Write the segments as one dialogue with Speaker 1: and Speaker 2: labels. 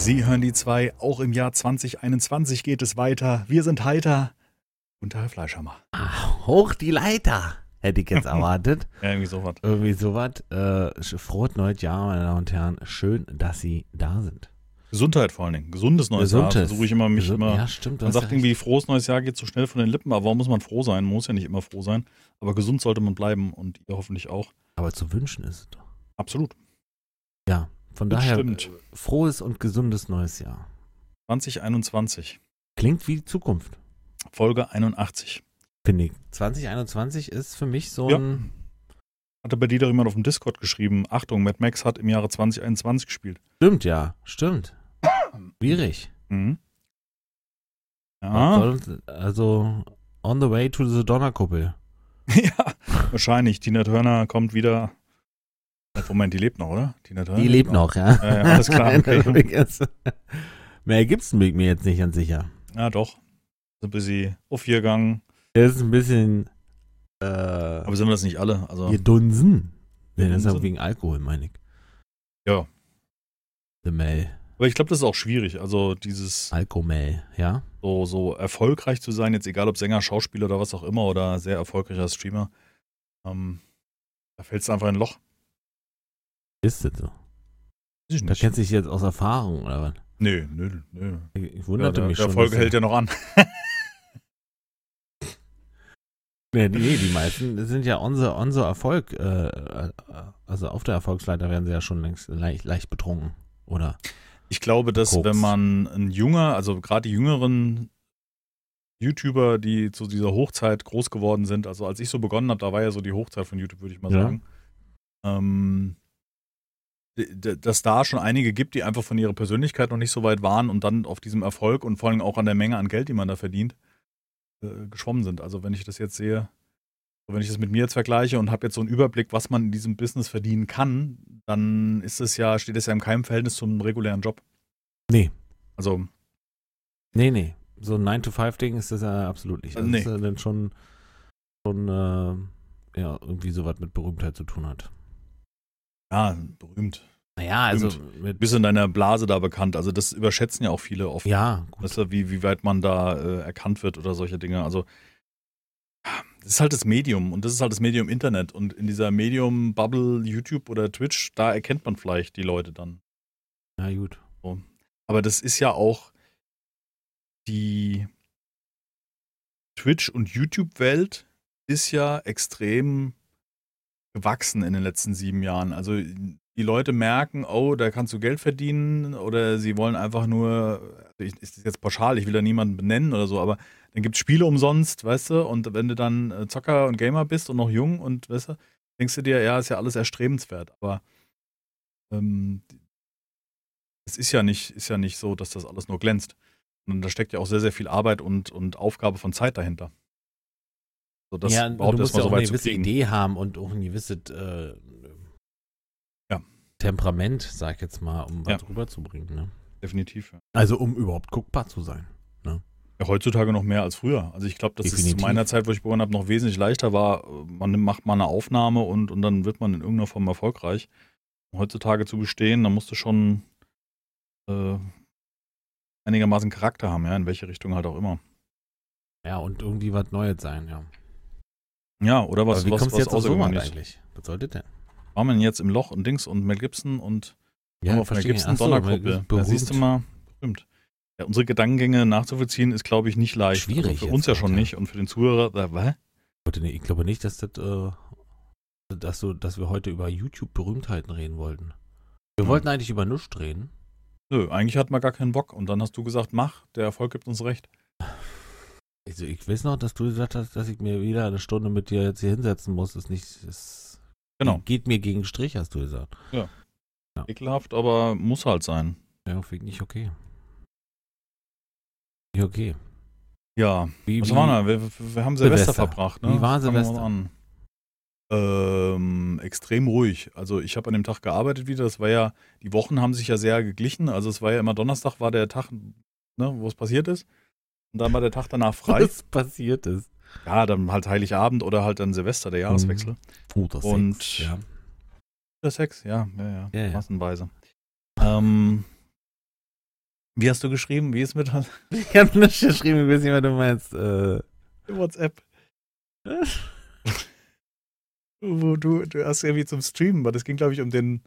Speaker 1: Sie hören die zwei. Auch im Jahr 2021 geht es weiter. Wir sind heiter. Und Herr Fleischhammer.
Speaker 2: Ah, hoch die Leiter, hätte ich jetzt erwartet.
Speaker 1: Ja, irgendwie sowas.
Speaker 2: Irgendwie sowas. Äh, frohes neues Jahr, meine Damen und Herren. Schön, dass Sie da sind.
Speaker 1: Gesundheit vor allen Dingen. Gesundes neues Jahr.
Speaker 2: Gesundes.
Speaker 1: Versuche ich immer mich
Speaker 2: Gesund-
Speaker 1: immer.
Speaker 2: Ja, stimmt.
Speaker 1: man sagt
Speaker 2: ja
Speaker 1: irgendwie, frohes neues Jahr geht so schnell von den Lippen, aber warum muss man froh sein? Man muss ja nicht immer froh sein. Aber gesund sollte man bleiben und ihr hoffentlich auch.
Speaker 2: Aber zu wünschen ist es doch.
Speaker 1: Absolut.
Speaker 2: Ja, von
Speaker 1: Das
Speaker 2: daher
Speaker 1: stimmt.
Speaker 2: frohes und gesundes neues Jahr.
Speaker 1: 2021.
Speaker 2: Klingt wie die Zukunft,
Speaker 1: Folge 81.
Speaker 2: finde ich. 2021 ist für mich so
Speaker 1: Ja.
Speaker 2: ein.
Speaker 1: Hatte bei dir doch jemand auf dem Discord geschrieben, Achtung, Mad Max hat im Jahre 2021 gespielt.
Speaker 2: Stimmt, ja, stimmt. Schwierig.
Speaker 1: Mhm. Ja,
Speaker 2: Also, on the way to the Donnerkuppel.
Speaker 1: ja, wahrscheinlich. Tina Turner kommt wieder. Moment, die lebt noch, oder? Tina Turner
Speaker 2: Die lebt noch, ja.
Speaker 1: Ja, ja, alles klar, okay.
Speaker 2: Mehr gibt's mir mir jetzt nicht ganz sicher.
Speaker 1: Ja, doch. So ein bisschen aufgegangen.
Speaker 2: Er ist ein bisschen äh,
Speaker 1: Aber sind wir das nicht alle? Also,
Speaker 2: gedunsen. Nee, das ist
Speaker 1: Gedunsen?
Speaker 2: wegen Alkohol, meine ich.
Speaker 1: Ja.
Speaker 2: The Mel.
Speaker 1: aber ich glaube, das ist auch schwierig. Also, dieses
Speaker 2: Alkomel, ja.
Speaker 1: so, so erfolgreich zu sein, jetzt egal ob Sänger, Schauspieler oder was auch immer oder sehr erfolgreicher Streamer, ähm, da fällst du einfach in ein Loch.
Speaker 2: Ist das so?
Speaker 1: Ich
Speaker 2: Da kennst du dich jetzt aus Erfahrung, oder was?
Speaker 1: Nö, nö, nö.
Speaker 2: Ich, ich
Speaker 1: Ja,
Speaker 2: wunderte
Speaker 1: der,
Speaker 2: mich
Speaker 1: der
Speaker 2: schon.
Speaker 1: Folge
Speaker 2: dass-
Speaker 1: hält ja noch an.
Speaker 2: Nee, nee, die meisten sind ja unser, unser Erfolg. Äh, äh, also auf der Erfolgsleiter werden sie ja schon längst leicht, leicht betrunken. Oder?
Speaker 1: Ich glaube, dass
Speaker 2: Koks.
Speaker 1: wenn man ein junger, also gerade die jüngeren YouTuber, die zu dieser Hochzeit groß geworden sind, also als ich so begonnen habe, da war ja so die Hochzeit von YouTube, würde ich mal
Speaker 2: Ja.
Speaker 1: sagen, ähm, dass da schon einige gibt, die einfach von ihrer Persönlichkeit noch nicht so weit waren und dann auf diesem Erfolg und vor allem auch an der Menge an Geld, die man da verdient, äh, geschwommen sind. Also wenn ich das jetzt sehe, wenn ich das mit mir jetzt vergleiche und habe jetzt so einen Überblick, was man in diesem Business verdienen kann, dann ist es ja, steht es ja in keinem Verhältnis zum regulären Job.
Speaker 2: Nee.
Speaker 1: Also
Speaker 2: Nee, nee. So ein 9-to-5-Ding ist das ja absolut nicht. Das
Speaker 1: Nee.
Speaker 2: ist ja dann schon, schon äh, ja, irgendwie sowas mit Berühmtheit zu tun hat.
Speaker 1: Ja, berühmt.
Speaker 2: Naja, also.
Speaker 1: Bist in deiner Blase da bekannt. Also das überschätzen ja auch viele oft.
Speaker 2: Ja, gut.
Speaker 1: Weißt du, wie, wie weit man da äh, erkannt wird oder solche Dinge. Also das ist halt das Medium und das ist halt das Medium Internet. Und in dieser Medium-Bubble, YouTube oder Twitch, da erkennt man vielleicht die Leute dann.
Speaker 2: Na gut.
Speaker 1: Aber das ist ja auch die Twitch- und YouTube-Welt ist ja extrem gewachsen in den letzten sieben Jahren. Also die Leute merken, oh, da kannst du Geld verdienen oder sie wollen einfach nur, also ich, ist das jetzt pauschal, ich will da niemanden benennen oder so, aber dann gibt es Spiele umsonst, weißt du, und wenn du dann äh, Zocker und Gamer bist und noch jung und weißt du, denkst du dir, ja, ist ja alles erstrebenswert, aber ähm, es ist ja nicht, ist ja nicht so, dass das alles nur glänzt. Und da steckt ja auch sehr, sehr viel Arbeit und, und Aufgabe von Zeit dahinter. So,
Speaker 2: ja, du musst ja auch eine gewisse
Speaker 1: kriegen.
Speaker 2: Idee haben und auch ein gewisses äh. Temperament, sag ich jetzt mal, um was
Speaker 1: Ja.
Speaker 2: rüberzubringen. Ne?
Speaker 1: Definitiv. Ja.
Speaker 2: Also um überhaupt guckbar zu sein.
Speaker 1: Ja, heutzutage noch mehr als früher. Also ich glaube, dass es
Speaker 2: Definitiv.
Speaker 1: zu meiner Zeit, wo ich begonnen habe, noch wesentlich leichter war. Man macht mal eine Aufnahme und, und dann wird man in irgendeiner Form erfolgreich. Um heutzutage zu bestehen, da musst du schon äh, einigermaßen Charakter haben, ja, in welche Richtung halt auch immer.
Speaker 2: Ja, und irgendwie was Neues sein, ja.
Speaker 1: Ja, oder was,
Speaker 2: Aber wie
Speaker 1: was,
Speaker 2: kommst du
Speaker 1: was
Speaker 2: jetzt auf
Speaker 1: Außergewöhnliches.
Speaker 2: eigentlich? Was sollte denn?
Speaker 1: War man jetzt im Loch und Dings und Mel Gibson und
Speaker 2: Ja,
Speaker 1: auf Mel. Gibson
Speaker 2: so,
Speaker 1: Donnerkuppel. Da siehst du mal, berühmt. Ja, unsere Gedankengänge nachzuvollziehen ist, glaube ich, nicht leicht.
Speaker 2: Schwierig
Speaker 1: Also für uns ja schon nicht und für den Zuhörer, äh, was?
Speaker 2: Ich glaube nicht, dass das, äh, dass, so, dass wir heute über YouTube-Berühmtheiten reden wollten. Wir
Speaker 1: Hm.
Speaker 2: wollten eigentlich über nichts reden.
Speaker 1: Nö, eigentlich hat man gar keinen Bock. Und dann hast du gesagt, mach, der Erfolg gibt uns recht.
Speaker 2: Also ich weiß noch, dass du gesagt hast, dass ich mir wieder eine Stunde mit dir jetzt hier hinsetzen muss. Das ist nicht, das
Speaker 1: Genau.
Speaker 2: geht mir gegen Strich, hast du gesagt.
Speaker 1: Ekelhaft, aber muss halt sein.
Speaker 2: Ja, finde ich nicht okay. Nicht okay.
Speaker 1: Ja,
Speaker 2: Wie,
Speaker 1: was
Speaker 2: wie,
Speaker 1: war da? Wir, wir wir haben Silvester,
Speaker 2: Silvester.
Speaker 1: verbracht. Ne?
Speaker 2: Wie war Silvester?
Speaker 1: An. Ähm, extrem ruhig. Also ich habe an dem Tag gearbeitet wieder. Das war ja, die Wochen haben sich ja sehr geglichen. Also es war ja immer Donnerstag war der Tag, ne, wo es passiert ist. Und dann war der Tag danach frei.
Speaker 2: was passiert ist.
Speaker 1: Ja, dann halt Heiligabend oder halt dann Silvester, der Jahreswechsel.
Speaker 2: Oh, das
Speaker 1: Und-
Speaker 2: Sex, ja.
Speaker 1: Der Sex, ja, ja, ja,
Speaker 2: Ja, ja.
Speaker 1: massenweise. Ähm, Wie hast du geschrieben? Wie ist mit
Speaker 2: Ich habe nicht geschrieben, ich weiß nicht, was du meinst. Äh,
Speaker 1: WhatsApp? Wo du, du hast irgendwie zum Streamen, aber das ging, glaube ich, um den,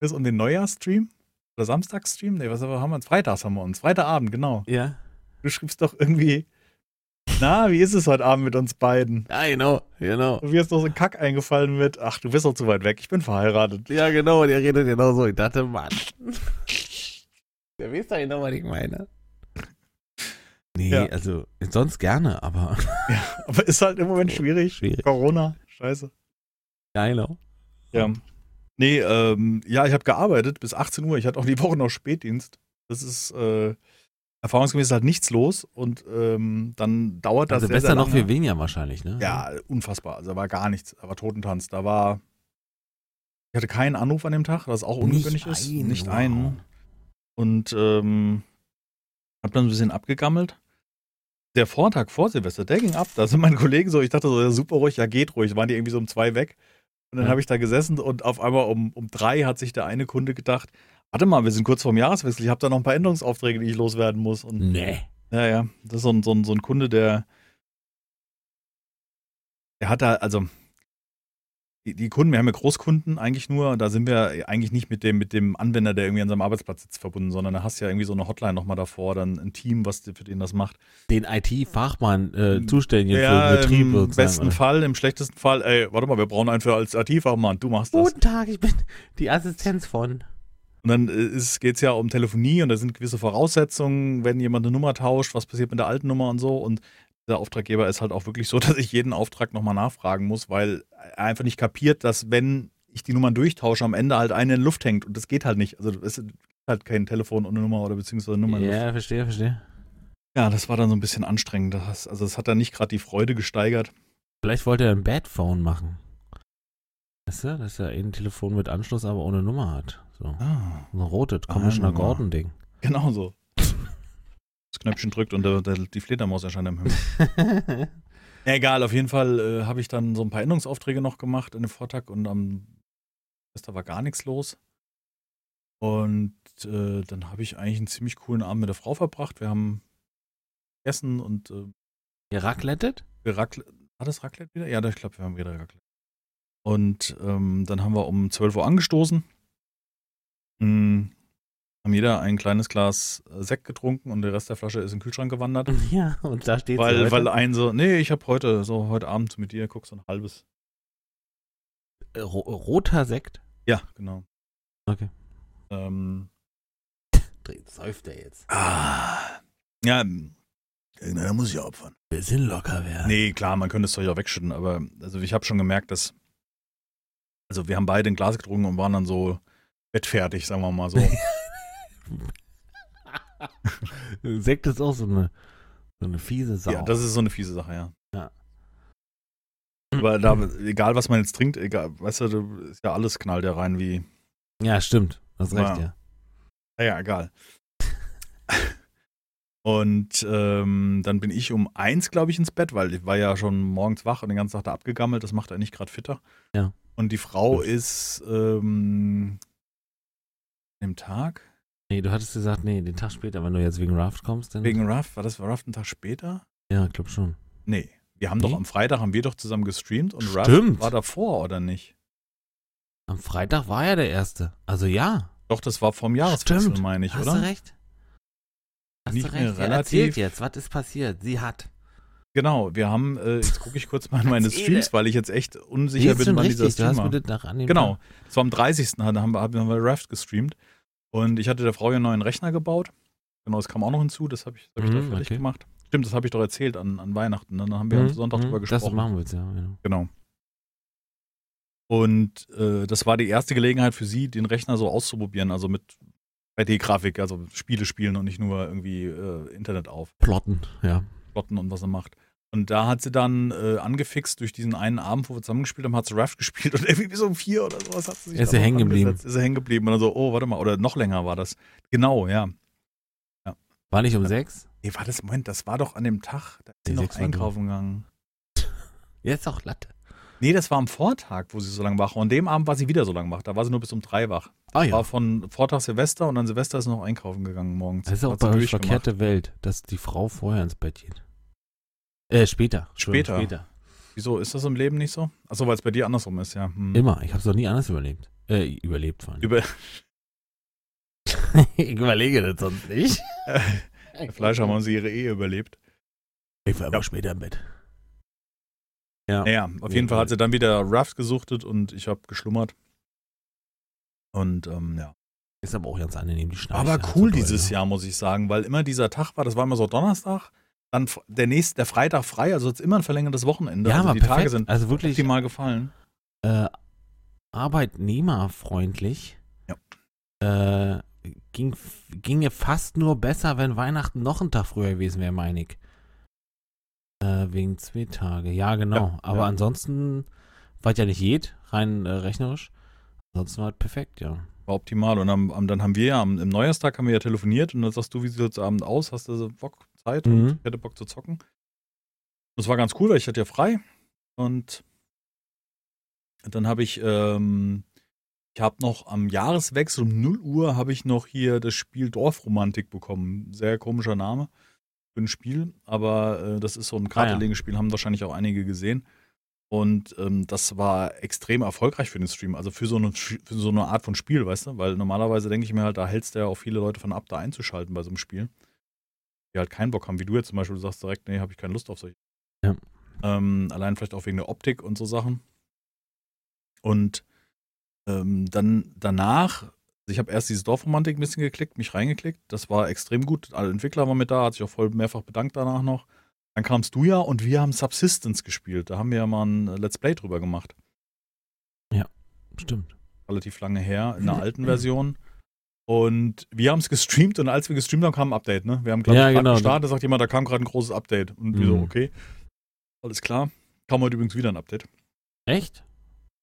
Speaker 1: das um den Neujahrsstream? Oder Samstagsstream? Nee, was haben wir uns? Freitags haben wir uns. Freitagabend, genau.
Speaker 2: ja.
Speaker 1: Du schriebst doch irgendwie, na, wie ist es heute Abend mit uns beiden?
Speaker 2: Ja, genau, genau.
Speaker 1: Und mir ist noch so ein Kack eingefallen mit, ach, du bist doch zu weit weg, ich bin verheiratet.
Speaker 2: Ja, genau, der redet genau so. Ich dachte, Mann. Der weiß doch genau, was ich meine. Nee,
Speaker 1: Ja.
Speaker 2: also sonst gerne, aber
Speaker 1: Ja, aber ist halt im Moment schwierig.
Speaker 2: schwierig.
Speaker 1: Corona, scheiße.
Speaker 2: Ja, genau.
Speaker 1: Ja. Nee, ähm, ja, ich habe gearbeitet bis 18 Uhr. Ich hatte auch die Woche noch Spätdienst. Das ist äh, erfahrungsgemäß halt nichts los und ähm, dann dauert das
Speaker 2: Also
Speaker 1: sehr,
Speaker 2: besser
Speaker 1: sehr
Speaker 2: noch viel weniger wahrscheinlich, ne?
Speaker 1: Ja, unfassbar. Also da war gar nichts. Da war Totentanz. Da war. Ich hatte keinen Anruf an dem Tag, was auch ungewöhnlich ist.
Speaker 2: einen,
Speaker 1: Nicht
Speaker 2: wow.
Speaker 1: einen. Und ähm, hab dann ein bisschen abgegammelt. Der Vortag vor Silvester, der ging ab. Da sind meine Kollegen so, ich dachte so, ja, super ruhig, ja, geht ruhig. Waren die irgendwie so um zwei weg. Und dann
Speaker 2: Ja.
Speaker 1: habe ich da gesessen und auf einmal um, um drei hat sich der eine Kunde gedacht, warte mal, wir sind kurz vorm Jahreswechsel, ich habe da noch ein paar Änderungsaufträge, die ich loswerden muss. Und
Speaker 2: Nee.
Speaker 1: ja, ja. Das ist so ein, so ein, so ein Kunde, der. Der hat da, also. Die, die Kunden, wir haben ja Großkunden eigentlich nur, da sind wir eigentlich nicht mit dem, mit dem Anwender, der irgendwie an seinem Arbeitsplatz sitzt, verbunden, sondern da hast du ja irgendwie so eine Hotline nochmal davor, dann ein Team, was für den das macht.
Speaker 2: Den IT-Fachmann äh, zuständig
Speaker 1: ja,
Speaker 2: für Betrieb
Speaker 1: im besten
Speaker 2: oder?
Speaker 1: Fall, im schlechtesten Fall, ey, warte mal, wir brauchen einen für als IT-Fachmann, du machst das.
Speaker 2: Guten Tag, ich bin die Assistenz von.
Speaker 1: Und dann geht es ja um Telefonie und da sind gewisse Voraussetzungen, wenn jemand eine Nummer tauscht, was passiert mit der alten Nummer und so. Und der Auftraggeber ist halt auch wirklich so, dass ich jeden Auftrag nochmal nachfragen muss, weil er einfach nicht kapiert, dass wenn ich die Nummern durchtausche, am Ende halt eine in Luft hängt und das geht halt nicht. Also es ist halt kein Telefon ohne Nummer oder beziehungsweise Nummer.
Speaker 2: Ja, verstehe, verstehe.
Speaker 1: Ja, das war dann so ein bisschen anstrengend. Das, also es hat dann nicht gerade die Freude gesteigert.
Speaker 2: Vielleicht wollte er ein Badphone machen. Weißt du, dass er ein Telefon mit Anschluss, aber ohne Nummer hat. So.
Speaker 1: Ah,
Speaker 2: Ein rotes Commissioner. Gordon-Ding.
Speaker 1: genau so. Das Knöpfchen drückt und der, der, die Fledermaus erscheint am Himmel. Egal, auf jeden Fall äh, habe ich dann so ein paar Änderungsaufträge noch gemacht in dem Vortag und am Silvester war gar nichts los. Und äh, dann habe ich eigentlich einen ziemlich coolen Abend mit der Frau verbracht. Wir haben gegessen und äh, wir Racle war das Raclette wieder? Ja, ich glaube, wir haben wieder Raclette. Und ähm, dann haben wir um 12 Uhr angestoßen. Mm, haben jeder ein kleines Glas äh, Sekt getrunken und der Rest der Flasche ist in den Kühlschrank gewandert.
Speaker 2: Ja, und da steht
Speaker 1: Weil,
Speaker 2: heute.
Speaker 1: weil ein so, nee, ich habe heute, so heute Abend mit dir, guck so ein halbes.
Speaker 2: Äh, ro roter Sekt.
Speaker 1: Ja, genau.
Speaker 2: Okay.
Speaker 1: Ähm,
Speaker 2: Säuft er jetzt.
Speaker 1: ah, ja, irgendeiner muss ich ja opfern.
Speaker 2: Bisschen locker werden.
Speaker 1: Nee, klar, man könnte es doch ja wegschütten, aber also ich habe schon gemerkt, dass, also wir haben beide ein Glas getrunken und waren dann so bettfertig, sagen wir mal so.
Speaker 2: Sekt ist auch so eine, so eine fiese Sau.
Speaker 1: ja, das ist so eine fiese Sache, ja.
Speaker 2: Ja.
Speaker 1: Aber da, egal was man jetzt trinkt, egal, weißt du, ist ja alles knallt ja rein wie,
Speaker 2: ja, stimmt. Hast recht,
Speaker 1: Ja.
Speaker 2: ja.
Speaker 1: naja, egal. Und ähm, dann bin ich um eins, glaube ich, ins Bett, weil ich war ja schon morgens wach und den ganzen Tag da abgegammelt. Das macht er nicht gerade fitter.
Speaker 2: Ja.
Speaker 1: Und die Frau ist ähm, dem Tag,
Speaker 2: Nee, du hattest gesagt, nee, den Tag später, wenn du jetzt wegen Raft kommst, dann.
Speaker 1: wegen Ruff, war das Ruff einen Tag später?
Speaker 2: Ja, ich glaube schon.
Speaker 1: Nee. Wir haben
Speaker 2: Nee?
Speaker 1: doch am Freitag haben wir doch zusammen gestreamt und
Speaker 2: Stimmt.
Speaker 1: war davor, oder nicht?
Speaker 2: Am Freitag war ja der erste. Also ja.
Speaker 1: Doch, das war vom Jahreswechsel, meine ich,
Speaker 2: Hast
Speaker 1: oder?
Speaker 2: du recht? Hast
Speaker 1: Nicht
Speaker 2: du
Speaker 1: mehr
Speaker 2: recht. Ja,
Speaker 1: relativ.
Speaker 2: erzählt jetzt, was ist passiert? Sie hat.
Speaker 1: Genau, wir haben, äh, jetzt gucke ich kurz mal in meine. Streams, weil ich jetzt echt unsicher bin, wann dieser
Speaker 2: richtig. Du
Speaker 1: Stream
Speaker 2: hast
Speaker 1: war. Genau. Das war am 30. haben wir, haben wir Raft gestreamt. Und ich hatte der Frau ja einen neuen Rechner gebaut. Genau, das kam auch noch hinzu. Das habe ich, das hab ich da
Speaker 2: Mhm,
Speaker 1: fertig
Speaker 2: okay.
Speaker 1: gemacht. Stimmt, das habe ich doch erzählt an, an Weihnachten. ne? Dann haben wir
Speaker 2: Mhm,
Speaker 1: am Sonntag
Speaker 2: mhm,
Speaker 1: drüber
Speaker 2: Das
Speaker 1: gesprochen.
Speaker 2: machen wir jetzt, ja. Genau.
Speaker 1: Genau. Und äh, das war die erste Gelegenheit für sie, den Rechner so auszuprobieren. Also mit 3D-Grafik, also Spiele spielen und nicht nur irgendwie äh, Internet auf.
Speaker 2: Plotten, ja.
Speaker 1: Plotten und was er macht. Und da hat sie dann äh, angefixt durch diesen einen Abend, wo wir zusammengespielt haben, hat sie Raft gespielt und irgendwie so um vier oder sowas hat sie sich
Speaker 2: Ist sie hängen geblieben?
Speaker 1: Ist sie hängen geblieben und dann so, oh, warte mal, oder noch länger war das. Genau, ja.
Speaker 2: War nicht um sechs?
Speaker 1: Nee, war das, Moment, das war doch an dem Tag, da ist sie noch einkaufen gegangen.
Speaker 2: Jetzt auch Latte.
Speaker 1: Nee, das war am Vortag, wo sie so lange wach war. Und dem Abend war sie wieder so lange wach. Da war sie nur bis um drei wach.
Speaker 2: Ah
Speaker 1: War von Vortag Silvester und dann Silvester ist sie noch einkaufen gegangen morgens.
Speaker 2: Das ist auch bei euch verkehrte Welt, dass die Frau vorher ins Bett geht. Äh, später.
Speaker 1: Später.
Speaker 2: Später.
Speaker 1: Wieso ist das im Leben nicht so? Achso, weil es bei dir andersrum ist, ja. Hm.
Speaker 2: Immer. Ich habe es noch nie anders überlebt. Äh, überlebt vor allem.
Speaker 1: Über
Speaker 2: ich überlege das sonst nicht.
Speaker 1: Fleisch haben sie ihre Ehe überlebt.
Speaker 2: Ich war immer
Speaker 1: Ja.
Speaker 2: später im Bett. Ja.
Speaker 1: Naja, auf jeden Fall hat sie dann wieder Raft gesuchtet und ich habe geschlummert. Und ähm, ja.
Speaker 2: Ist aber auch ganz angenehm, die Schnarche.
Speaker 1: Aber cool
Speaker 2: so
Speaker 1: dieses
Speaker 2: ne?
Speaker 1: Jahr, muss ich sagen, weil immer dieser Tag war, das war immer so Donnerstag, dann der nächste, der Freitag frei, also jetzt immer ein verlängertes Wochenende.
Speaker 2: Ja,
Speaker 1: also
Speaker 2: aber
Speaker 1: die
Speaker 2: perfekt.
Speaker 1: Tage sind
Speaker 2: also wirklich
Speaker 1: optimal gefallen.
Speaker 2: äh, arbeitnehmerfreundlich.
Speaker 1: Ja.
Speaker 2: Äh, ging, ginge fast nur besser, wenn Weihnachten noch ein Tag früher gewesen wäre, meine ich. Äh, wegen zwei Tage. Ja, genau.
Speaker 1: Ja,
Speaker 2: aber
Speaker 1: ja.
Speaker 2: ansonsten war es ja nicht jed, rein äh, rechnerisch. Ansonsten war es perfekt, ja.
Speaker 1: War optimal. Und am, am, dann haben wir ja am, im Neujahrstag haben wir ja telefoniert und dann sagst du, wie sieht es Abend aus? Hast du so Bock, Zeit und
Speaker 2: Mhm.
Speaker 1: ich hätte Bock zu zocken. Das war ganz cool, weil ich hatte ja frei. Und dann habe ich, ähm, ich habe noch am Jahreswechsel um 0 Uhr habe ich noch hier das Spiel Dorfromantik bekommen. Sehr komischer Name für ein Spiel, aber äh, das ist so ein Kartenlegespiel, haben wahrscheinlich auch einige gesehen. Und ähm, das war extrem erfolgreich für den Stream, also für so, eine, für so eine Art von Spiel, weißt du? Weil normalerweise denke ich mir halt, da hältst du ja auch viele Leute von ab, da einzuschalten bei so einem Spiel. Die halt keinen Bock haben, wie du jetzt zum Beispiel, du sagst direkt, nee, habe ich keine Lust auf solche.
Speaker 2: Ja.
Speaker 1: Ähm, allein vielleicht auch wegen der Optik und so Sachen. Und ähm, dann danach, ich habe erst dieses Dorfromantik ein bisschen geklickt, mich reingeklickt. Das war extrem gut. Alle Entwickler waren mit da, hat sich auch voll mehrfach bedankt danach noch. Dann kamst du ja und wir haben Subsistence gespielt. Da haben wir ja mal ein Let's Play drüber gemacht.
Speaker 2: Stimmt.
Speaker 1: Relativ lange her, in der alten Version. Und wir haben es gestreamt und als wir gestreamt haben, kam ein Update, ne? Wir haben gerade
Speaker 2: Ja,
Speaker 1: gerade
Speaker 2: genau.
Speaker 1: gestartet, da sagt jemand, da kam gerade ein großes Update. Und wir so,
Speaker 2: Mhm.
Speaker 1: okay. Alles klar. Kam heute übrigens wieder ein Update.
Speaker 2: Echt?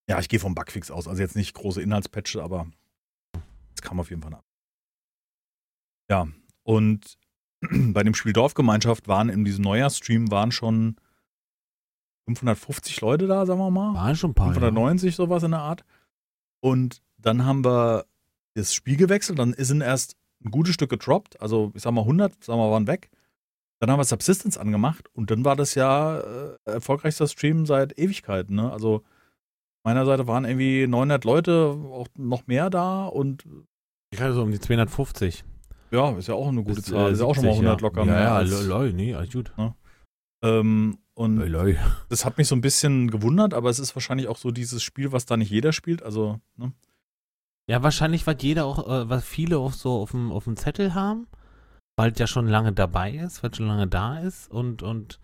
Speaker 1: Ja, ich gehe vom Bugfix aus. Also jetzt nicht große Inhaltspatches, aber es kam auf jeden Fall ab. Ja, und bei dem Spiel Dorfgemeinschaft waren in diesem Neujahrstream waren schon 550 Leute da, sagen wir mal.
Speaker 2: Waren schon ein paar.
Speaker 1: 590, sowas in der Art. Und dann haben wir das Spiel gewechselt, dann sind erst ein gutes Stück gedroppt, also ich sag mal 100, sagen wir waren weg. Dann haben wir Subsistence angemacht und dann war das ja äh, erfolgreichster Stream seit Ewigkeiten. Ne? Also meiner Seite waren irgendwie 900 Leute, auch noch mehr da und
Speaker 2: Ich hatte so um die 250.
Speaker 1: ja, ist ja auch eine gute
Speaker 2: Bis,
Speaker 1: Zahl.
Speaker 2: äh,
Speaker 1: ist ja auch schon mal
Speaker 2: 70,
Speaker 1: 100 locker
Speaker 2: Ja,
Speaker 1: mehr.
Speaker 2: ja,
Speaker 1: als,
Speaker 2: lol, nee, alles gut.
Speaker 1: ähm, und
Speaker 2: Lol.
Speaker 1: das hat mich so ein bisschen gewundert, aber es ist wahrscheinlich auch so dieses Spiel, was da nicht jeder spielt. Also, ne?
Speaker 2: Ja, wahrscheinlich, weil jeder auch, äh, was viele auch so auf dem, auf dem Zettel haben, weil es ja schon lange dabei ist, weil es schon lange da ist und, und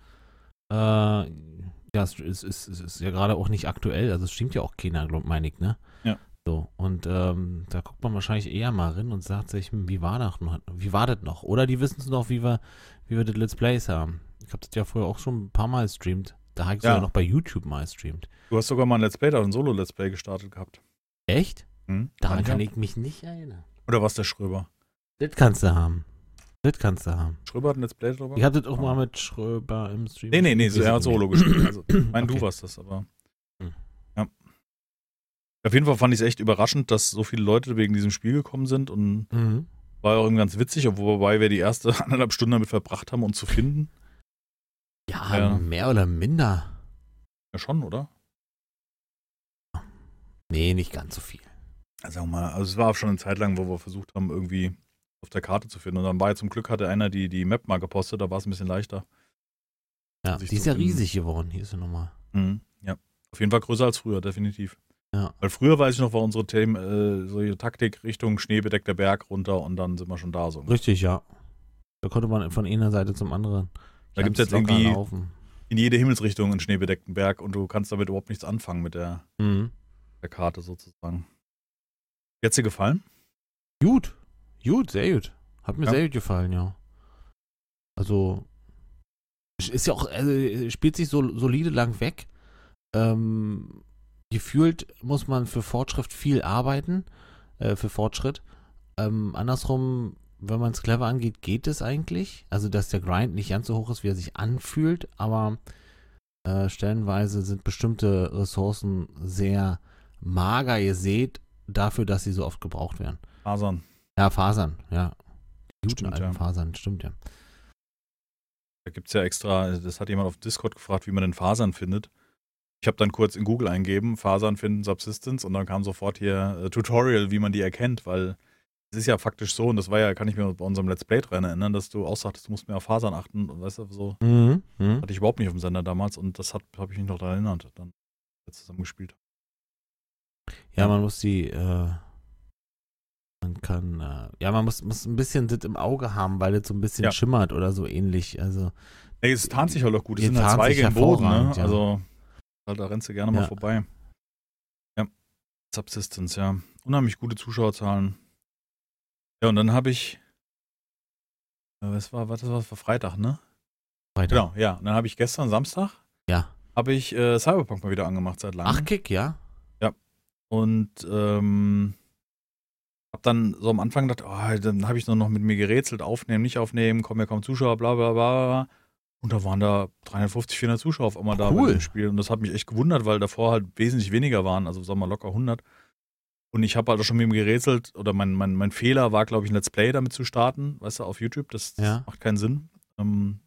Speaker 2: äh, ja, es ist, ist, ist, ist ja gerade auch nicht aktuell, also es stimmt ja auch keiner, glaub, meine ich, ne?
Speaker 1: Ja.
Speaker 2: So, und ähm, da guckt man wahrscheinlich eher mal rein und sagt sich, hm, wie war das noch? Wie war das noch? Oder die wissen es noch, wie wir, wie wir das Let's Plays haben. Ich habe das ja vorher auch schon ein paar Mal gestreamt. Da habe ich
Speaker 1: Ja.
Speaker 2: sogar noch bei YouTube mal gestreamt.
Speaker 1: Du hast sogar mal ein Let's Play, da ein Solo-Let's Play gestartet gehabt.
Speaker 2: Echt?
Speaker 1: Hm?
Speaker 2: Daran kann ich mich nicht erinnern.
Speaker 1: Oder was der Schröber?
Speaker 2: Das kannst du haben. Das kannst du haben.
Speaker 1: Schröber hat ein Let's Play drüber?
Speaker 2: Ich hatte das auch
Speaker 1: Ah.
Speaker 2: mal mit Schröber im Stream.
Speaker 1: Nee, nee, nee, so, er hat Solo gespielt. Also, ich meine,
Speaker 2: Okay.
Speaker 1: du warst das, aber.
Speaker 2: Hm.
Speaker 1: Ja. Auf jeden Fall fand ich es echt überraschend, dass so viele Leute wegen diesem Spiel gekommen sind und
Speaker 2: Mhm.
Speaker 1: war auch irgendwie ganz witzig, wobei wir die erste anderthalb Stunden damit verbracht haben, uns zu finden.
Speaker 2: Ja,
Speaker 1: Ja.
Speaker 2: mehr oder minder.
Speaker 1: Ja, schon, oder?
Speaker 2: Nee, nicht ganz so viel.
Speaker 1: Also, sag mal, also es war auch schon eine Zeit lang, wo wir versucht haben, irgendwie auf der Karte zu finden. Und dann war ja zum Glück, hatte einer die, die Map mal gepostet, da war es ein bisschen leichter.
Speaker 2: Ja, die ist ja
Speaker 1: finden.
Speaker 2: riesig geworden. Hier ist sie nochmal.
Speaker 1: Mhm. Ja. Auf jeden Fall größer als früher, definitiv.
Speaker 2: Ja.
Speaker 1: Weil früher, weiß ich noch, war unsere Themen, äh, solche Taktik Richtung schneebedeckter Berg runter und dann sind wir schon da so.
Speaker 2: Richtig, ja. Da konnte man von einer Seite zum anderen.
Speaker 1: Da gibt's
Speaker 2: ganz
Speaker 1: jetzt irgendwie-
Speaker 2: Laufen.
Speaker 1: In jede Himmelsrichtung einen schneebedeckten Berg und du kannst damit überhaupt nichts anfangen mit der,
Speaker 2: Mhm.
Speaker 1: der Karte sozusagen. Jetzt dir gefallen?
Speaker 2: Gut. Gut, sehr gut. Hat mir
Speaker 1: Ja.
Speaker 2: sehr gut gefallen, ja. Also, ist ja auch, also, spielt sich so solide lang weg. Ähm, gefühlt muss man für Fortschritt viel arbeiten, äh, für Fortschritt. Ähm, andersrum, wenn man es clever angeht, geht es eigentlich. Also, dass der Grind nicht ganz so hoch ist, wie er sich anfühlt, aber Äh, stellenweise sind bestimmte Ressourcen sehr mager gesät dafür, dass sie so oft gebraucht werden.
Speaker 1: Fasern.
Speaker 2: Ja, Fasern, ja. Die Guten
Speaker 1: Stimmt,
Speaker 2: alten
Speaker 1: ja.
Speaker 2: Fasern, stimmt ja.
Speaker 1: Da gibt es ja extra, das hat jemand auf Discord gefragt, wie man denn Fasern findet. Ich habe dann kurz in Google eingeben, Fasern finden Subsistence und dann kam sofort hier äh, Tutorial, wie man die erkennt, weil es ist ja faktisch so, und das war ja, kann ich mir bei unserem Let's Play dran erinnern, dass du auch sagtest, du musst mehr auf Fasern achten und weißt du, so
Speaker 2: Mhm. Mhm.
Speaker 1: hatte ich überhaupt nicht auf dem Sender damals und das habe ich mich noch daran erinnert, dann wir zusammen gespielt.
Speaker 2: Ja, man muss die, äh, man kann, äh, ja, man muss, muss ein bisschen das im Auge haben, weil es so ein bisschen
Speaker 1: Ja.
Speaker 2: schimmert oder so ähnlich. Also,
Speaker 1: Ey, es tarnt sich halt auch gut, es sind halt Zweige im Boden, ne?
Speaker 2: ja.
Speaker 1: Also da rennst du gerne mal
Speaker 2: Ja.
Speaker 1: vorbei. Ja, Subsistence, ja. Unheimlich gute Zuschauerzahlen. Ja, und dann habe ich, äh, was war, was das war für Freitag, ne?
Speaker 2: weiter.
Speaker 1: Genau, ja. Und dann habe ich gestern Samstag,
Speaker 2: Ja.
Speaker 1: habe ich äh, Cyberpunk mal wieder angemacht seit langem.
Speaker 2: Ach, Kick, ja.
Speaker 1: Und ähm, hab dann so am Anfang gedacht, oh, dann habe ich nur noch mit mir gerätselt, aufnehmen, nicht aufnehmen, kommen ja kaum Zuschauer, bla bla bla. bla. Und da waren da 350, 400 Zuschauer auf einmal da bei
Speaker 2: Cool.
Speaker 1: dem Spiel. Und das hat mich echt gewundert, weil davor halt wesentlich weniger waren, also sagen wir mal locker 100. Und ich habe halt auch schon mit ihm gerätselt, oder mein, mein, mein Fehler war, glaube ich, ein Let's Play damit zu starten, weißt du, auf YouTube. Das, das
Speaker 2: Ja.
Speaker 1: macht keinen Sinn. Ähm,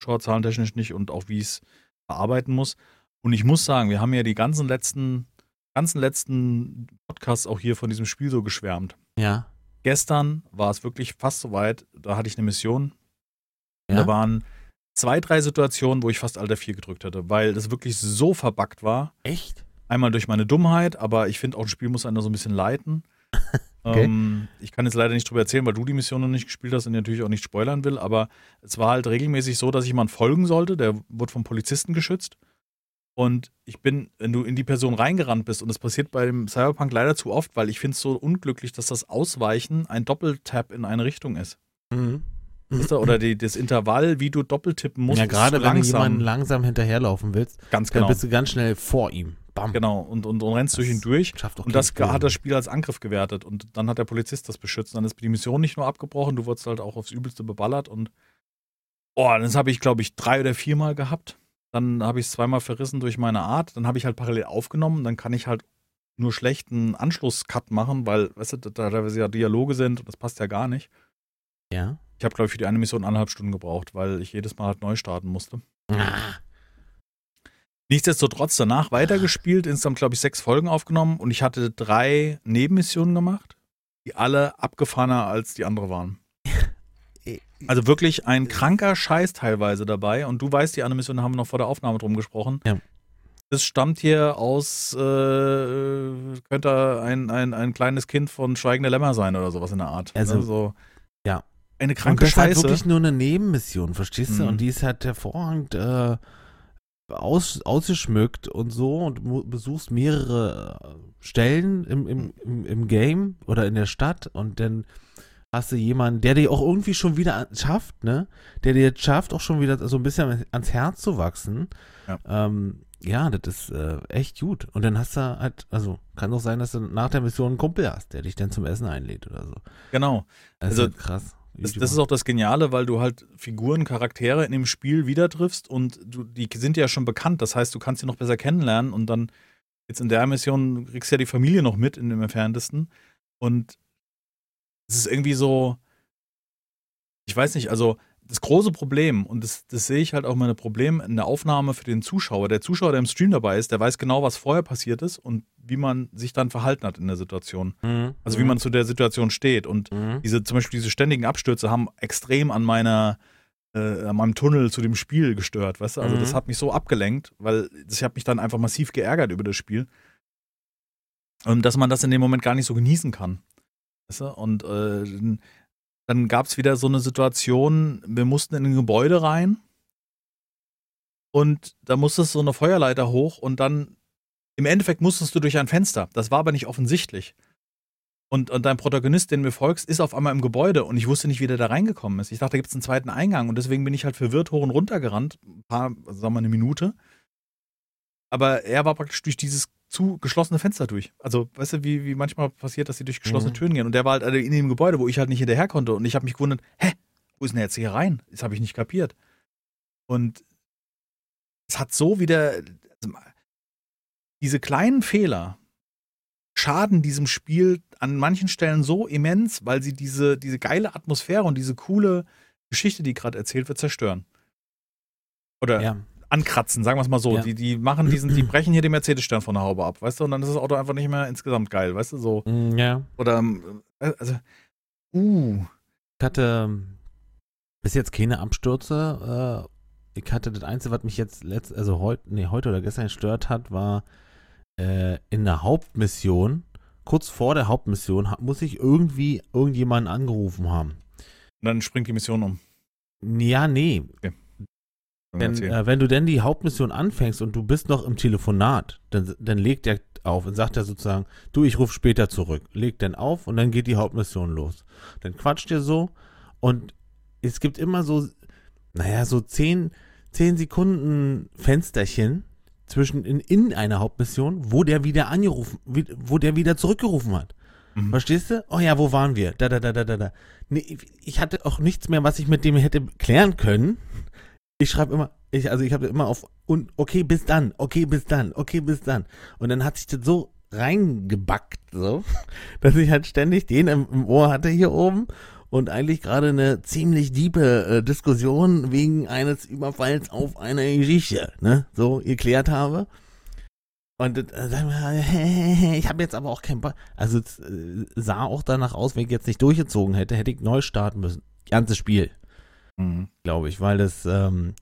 Speaker 1: Zuschauerzahlentechnisch nicht und auch wie ich es verarbeiten muss. Und ich muss sagen, wir haben ja die ganzen letzten, ganzen letzten Podcasts auch hier von diesem Spiel so geschwärmt.
Speaker 2: Ja.
Speaker 1: Gestern war es wirklich fast soweit, da hatte ich eine Mission.
Speaker 2: Ja.
Speaker 1: Da waren zwei, drei Situationen, wo ich fast Alter 4 gedrückt hatte, weil das wirklich so verbuggt war.
Speaker 2: Echt?
Speaker 1: Einmal durch meine Dummheit, aber ich finde auch, ein Spiel muss einen da so ein bisschen leiten.
Speaker 2: Okay.
Speaker 1: ähm, ich kann jetzt leider nicht drüber erzählen, weil du die Mission noch nicht gespielt hast und natürlich auch nicht spoilern will, aber es war halt regelmäßig so, dass ich jemand folgen sollte, der wurde vom Polizisten geschützt. Und ich bin, wenn du in die Person reingerannt bist, und das passiert bei dem Cyberpunk leider zu oft, weil ich finde es so unglücklich, dass das Ausweichen ein Doppeltap in eine Richtung ist.
Speaker 2: Mhm.
Speaker 1: Weißt du? Oder die, das Intervall, wie du doppeltippen musst,
Speaker 2: ja, gerade wenn du
Speaker 1: langsam.
Speaker 2: jemanden langsam hinterherlaufen willst,
Speaker 1: Ganz
Speaker 2: dann
Speaker 1: genau.
Speaker 2: bist du ganz schnell vor ihm. Bam.
Speaker 1: Genau. Und, und, und rennst durch ihn durch.
Speaker 2: Schafft
Speaker 1: Und das
Speaker 2: Film.
Speaker 1: hat das Spiel als Angriff gewertet. Und dann hat der Polizist das beschützt. Dann ist die Mission nicht nur abgebrochen, du wurdest halt auch aufs Übelste beballert. Und oh, das habe ich, glaube ich, drei oder viermal gehabt. Dann habe ich es zweimal verrissen durch meine Art. Dann habe ich halt parallel aufgenommen. Dann kann ich halt nur schlechten Anschlusscut machen, weil, weißt du, da teilweise ja Dialoge sind und das passt ja gar nicht.
Speaker 2: Ja.
Speaker 1: Ich habe, glaube ich, für die eine Mission anderthalb Stunden gebraucht, weil ich jedes Mal halt neu starten musste.
Speaker 2: Ah.
Speaker 1: Nichtsdestotrotz danach weitergespielt, insgesamt glaube ich sechs Folgen aufgenommen und ich hatte drei Nebenmissionen gemacht, die alle abgefahrener als die andere waren. Also wirklich ein kranker Scheiß teilweise dabei und du weißt, die andere Mission da haben wir noch vor der Aufnahme drum gesprochen.
Speaker 2: Ja.
Speaker 1: Das stammt hier aus, äh, könnte ein, ein, ein kleines Kind von Schweigende Lämmer sein oder sowas in der Art.
Speaker 2: Also,
Speaker 1: ne? so.
Speaker 2: ja.
Speaker 1: Eine
Speaker 2: Und
Speaker 1: kranke
Speaker 2: das ist halt
Speaker 1: Scheiße.
Speaker 2: wirklich nur eine Nebenmission, verstehst du?
Speaker 1: Mhm.
Speaker 2: Und die ist halt hervorragend äh, aus, ausgeschmückt und so und besuchst mehrere äh, Stellen im, im, im, im Game oder in der Stadt und dann hast du jemanden, der dir auch irgendwie schon wieder schafft, ne? Der dir schafft, auch schon wieder so ein bisschen ans Herz zu wachsen.
Speaker 1: Ja.
Speaker 2: Ähm, ja, das ist äh, echt gut. Und dann hast du halt, also kann auch sein, dass du nach der Mission einen Kumpel hast, der dich dann zum Essen einlädt oder so.
Speaker 1: genau. Also,
Speaker 2: halt krass.
Speaker 1: Das, das ist auch das Geniale, weil du halt Figuren, Charaktere in dem Spiel wieder triffst und du, die sind ja schon bekannt. Das heißt, du kannst sie noch besser kennenlernen und dann jetzt in der Mission kriegst du ja die Familie noch mit in dem entferntesten. Und es ist irgendwie so, ich weiß nicht, also das große Problem, und das, das sehe ich halt auch meine Problem in der Aufnahme für den Zuschauer. Der Zuschauer, der im Stream dabei ist, der weiß genau, was vorher passiert ist und wie man sich dann verhalten hat in der Situation.
Speaker 2: Mhm.
Speaker 1: Also wie man zu der Situation steht. Und
Speaker 2: Mhm.
Speaker 1: diese, zum Beispiel diese ständigen Abstürze haben extrem an meiner, äh, an meinem Tunnel zu dem Spiel gestört, weißt du? Also
Speaker 2: Mhm.
Speaker 1: das hat mich so abgelenkt, weil das, ich habe mich dann einfach massiv geärgert über das Spiel. Und dass man das in dem Moment gar nicht so genießen kann. Weißt du? Und äh, dann- gab es wieder so eine Situation, wir mussten in ein Gebäude rein und da musstest so eine Feuerleiter hoch und dann im Endeffekt musstest du durch ein Fenster. Das war aber nicht offensichtlich. Und, und dein Protagonist, den du folgst, ist auf einmal im Gebäude und ich wusste nicht, wie der da reingekommen ist. Ich dachte, da gibt es einen zweiten Eingang und deswegen bin ich halt verwirrt hoch und runter gerannt. Ein paar, sagen wir eine Minute. Aber er war praktisch durch dieses zu geschlossene Fenster durch. Also, weißt du, wie, wie manchmal passiert, dass sie durch geschlossene
Speaker 2: Mhm.
Speaker 1: Türen gehen. Und der war halt in dem Gebäude, wo ich halt nicht hinterher konnte. Und ich habe mich gewundert, hä, wo ist denn der jetzt hier rein? Das habe ich nicht kapiert. Und es hat so wieder. Also, diese kleinen Fehler schaden diesem Spiel an manchen Stellen so immens, weil sie diese, diese geile Atmosphäre und diese coole Geschichte, die gerade erzählt wird, zerstören. Oder
Speaker 2: Ja.
Speaker 1: Ankratzen, sagen wir es mal so.
Speaker 2: Ja.
Speaker 1: Die, die machen diesen, die brechen hier den Mercedes-Stern von der Haube ab, weißt du? Und dann ist das Auto einfach nicht mehr insgesamt geil, weißt du? So.
Speaker 2: Mm, Ja.
Speaker 1: Oder, ähm, äh, also, uh.
Speaker 2: Ich hatte ähm, bis jetzt keine Abstürze. Äh, ich hatte das Einzige, was mich jetzt letzt, also heute, nee, heute oder gestern gestört hat, war äh, in der Hauptmission, kurz vor der Hauptmission, ha- muss ich irgendwie irgendjemanden angerufen haben.
Speaker 1: Und dann springt die Mission um.
Speaker 2: Ja, nee.
Speaker 1: Dann
Speaker 2: Denn,
Speaker 1: erzähl.
Speaker 2: äh, wenn du denn die Hauptmission anfängst und du bist noch im Telefonat, dann, dann legt er auf und sagt er sozusagen, du, ich rufe später zurück. Legt dann auf und dann geht die Hauptmission los. Dann quatscht ihr so und es gibt immer so, naja, so 10, 10 Sekunden Fensterchen zwischen in, in einer Hauptmission, wo der wieder angerufen, wo der wieder zurückgerufen hat.
Speaker 1: Mhm.
Speaker 2: Verstehst du? Oh ja, wo waren wir? Da, da, da, da, da, da. Nee, ich hatte auch nichts mehr, was ich mit dem hätte klären können. Ich schreibe immer, ich, also ich habe immer auf, und okay, bis dann, okay, bis dann, okay, bis dann. Und dann hat sich das so reingebackt, so, dass ich halt ständig den im, im Ohr hatte hier oben und eigentlich gerade eine ziemlich diepe äh, Diskussion wegen eines Überfalls auf eine Geschichte, ne, so geklärt habe. Und äh, ich habe jetzt aber auch keinen Bock. Also äh, sah auch danach aus, wenn ich jetzt nicht durchgezogen hätte, hätte ich neu starten müssen. Ganzes Spiel,
Speaker 1: Mhm.
Speaker 2: glaube ich, weil das ähm,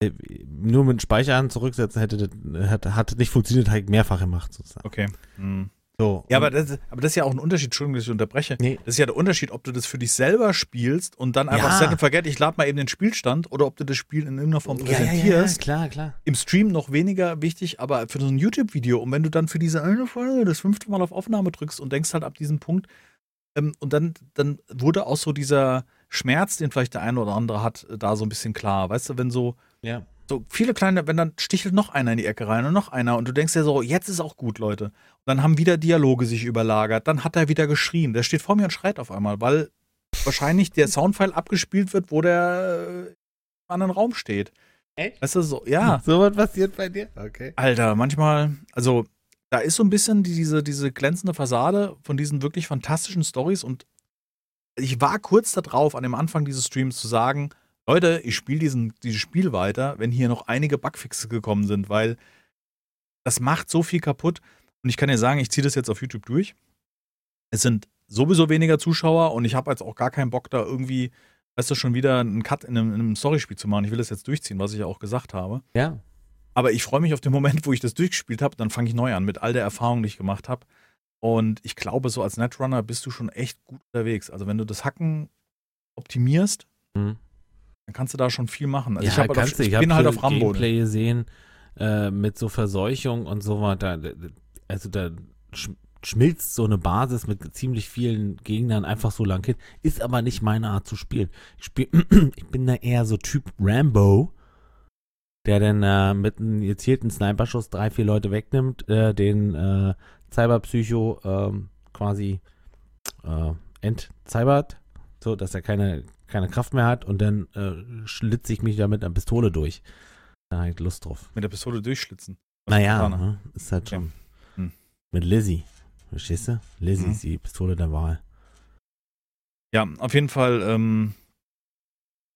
Speaker 2: äh, nur mit Speichern zurücksetzen hätte, hat, hat nicht funktioniert, ich mehrfach gemacht sozusagen.
Speaker 1: Okay. Mhm.
Speaker 2: So,
Speaker 1: Ja, aber das, aber das ist ja auch ein Unterschied, Entschuldigung, dass ich unterbreche.
Speaker 2: Nee.
Speaker 1: Das ist ja der Unterschied, ob du das für dich selber spielst und dann einfach
Speaker 2: Ja.
Speaker 1: set and forget, ich lade mal eben den Spielstand oder ob du das Spiel in irgendeiner Form
Speaker 2: ja, ja, ja,
Speaker 1: präsentierst.
Speaker 2: ja, klar, klar.
Speaker 1: Im Stream noch weniger wichtig, aber für so ein YouTube-Video und wenn du dann für diese eine Folge das fünfte Mal auf Aufnahme drückst und denkst halt ab diesem Punkt, ähm, und dann, dann wurde auch so dieser Schmerz, den vielleicht der eine oder andere hat, äh, da so ein bisschen klar. Weißt du, wenn so,
Speaker 2: Ja.
Speaker 1: so viele kleine, wenn dann stichelt noch einer in die Ecke rein und noch einer und du denkst dir so, jetzt ist auch gut, Leute. Und dann haben wieder Dialoge sich überlagert, dann hat er wieder geschrien. Der steht vor mir und schreit auf einmal, weil wahrscheinlich der Soundfile abgespielt wird, wo der äh, im anderen Raum steht.
Speaker 2: Echt?
Speaker 1: Weißt du, so, ja.
Speaker 2: So was passiert bei dir? Okay.
Speaker 1: Alter, manchmal, also da ist so ein bisschen die- diese, diese glänzende Fassade von diesen wirklich fantastischen Stories und ich war kurz darauf, an dem Anfang dieses Streams zu sagen, Leute, ich spiele dieses Spiel weiter, wenn hier noch einige Bugfixes gekommen sind, weil das macht so viel kaputt. Und ich kann dir sagen, ich ziehe das jetzt auf YouTube durch. Es sind sowieso weniger Zuschauer und ich habe jetzt auch gar keinen Bock, da irgendwie, weißt du, schon wieder einen Cut in einem, in einem Storyspiel zu machen. Ich will das jetzt durchziehen, was ich ja auch gesagt habe.
Speaker 2: Ja.
Speaker 1: Aber ich freue mich auf den Moment, wo ich das durchgespielt habe. Dann fange ich neu an mit all der Erfahrung, die ich gemacht habe. Und ich glaube, so als Netrunner bist du schon echt gut unterwegs. Also wenn du das Hacken optimierst,
Speaker 2: Hm.
Speaker 1: dann kannst du da schon viel machen. Also
Speaker 2: ja,
Speaker 1: ich, halt auf, ich
Speaker 2: ich
Speaker 1: bin halt auf Rambo.
Speaker 2: Gameplay gesehen äh, mit so Verseuchung und so weiter. Also da sch schmilzt so eine Basis mit ziemlich vielen Gegnern einfach so lang hin. Ist aber nicht meine Art zu spielen. Ich, spiel, ich bin da eher so Typ Rambo, der dann äh, mit einem gezielten Sniperschuss drei, vier Leute wegnimmt, äh, den äh, Cyberpsycho ähm, quasi äh, entzybert, so dass er keine, keine Kraft mehr hat und dann äh, schlitze ich mich da mit einer Pistole durch. Da habe ich Lust drauf.
Speaker 1: Mit der Pistole durchschlitzen.
Speaker 2: Naja,
Speaker 1: Katana.
Speaker 2: ne, ist halt
Speaker 1: Okay.
Speaker 2: schon.
Speaker 1: Hm.
Speaker 2: Mit Lizzie. Verstehst du? Lizzie
Speaker 1: Mhm.
Speaker 2: ist die Pistole der Wahl.
Speaker 1: Ja, auf jeden Fall ähm,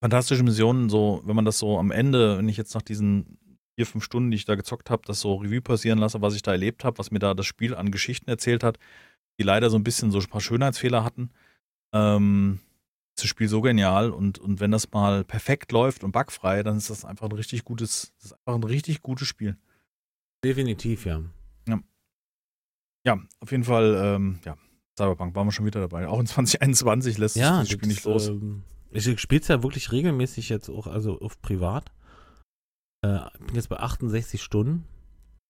Speaker 1: fantastische Missionen. So, wenn man das so am Ende, wenn ich jetzt nach diesen vier, fünf Stunden, die ich da gezockt habe, das so Revue passieren lasse, was ich da erlebt habe, was mir da das Spiel an Geschichten erzählt hat, die leider so ein bisschen so ein paar Schönheitsfehler hatten. Ähm, ist das Spiel so genial und, und wenn das mal perfekt läuft und bugfrei, dann ist das einfach ein richtig gutes, das ist einfach ein richtig gutes Spiel.
Speaker 2: Definitiv, ja.
Speaker 1: Ja, auf jeden Fall, ähm, ja, Cyberpunk waren wir schon wieder dabei. Auch in 2021 lässt
Speaker 2: Ja,
Speaker 1: das Spiel nicht los.
Speaker 2: Ähm, ich spiele es ja wirklich regelmäßig jetzt auch, also auf privat. Äh, bin jetzt bei 68 Stunden.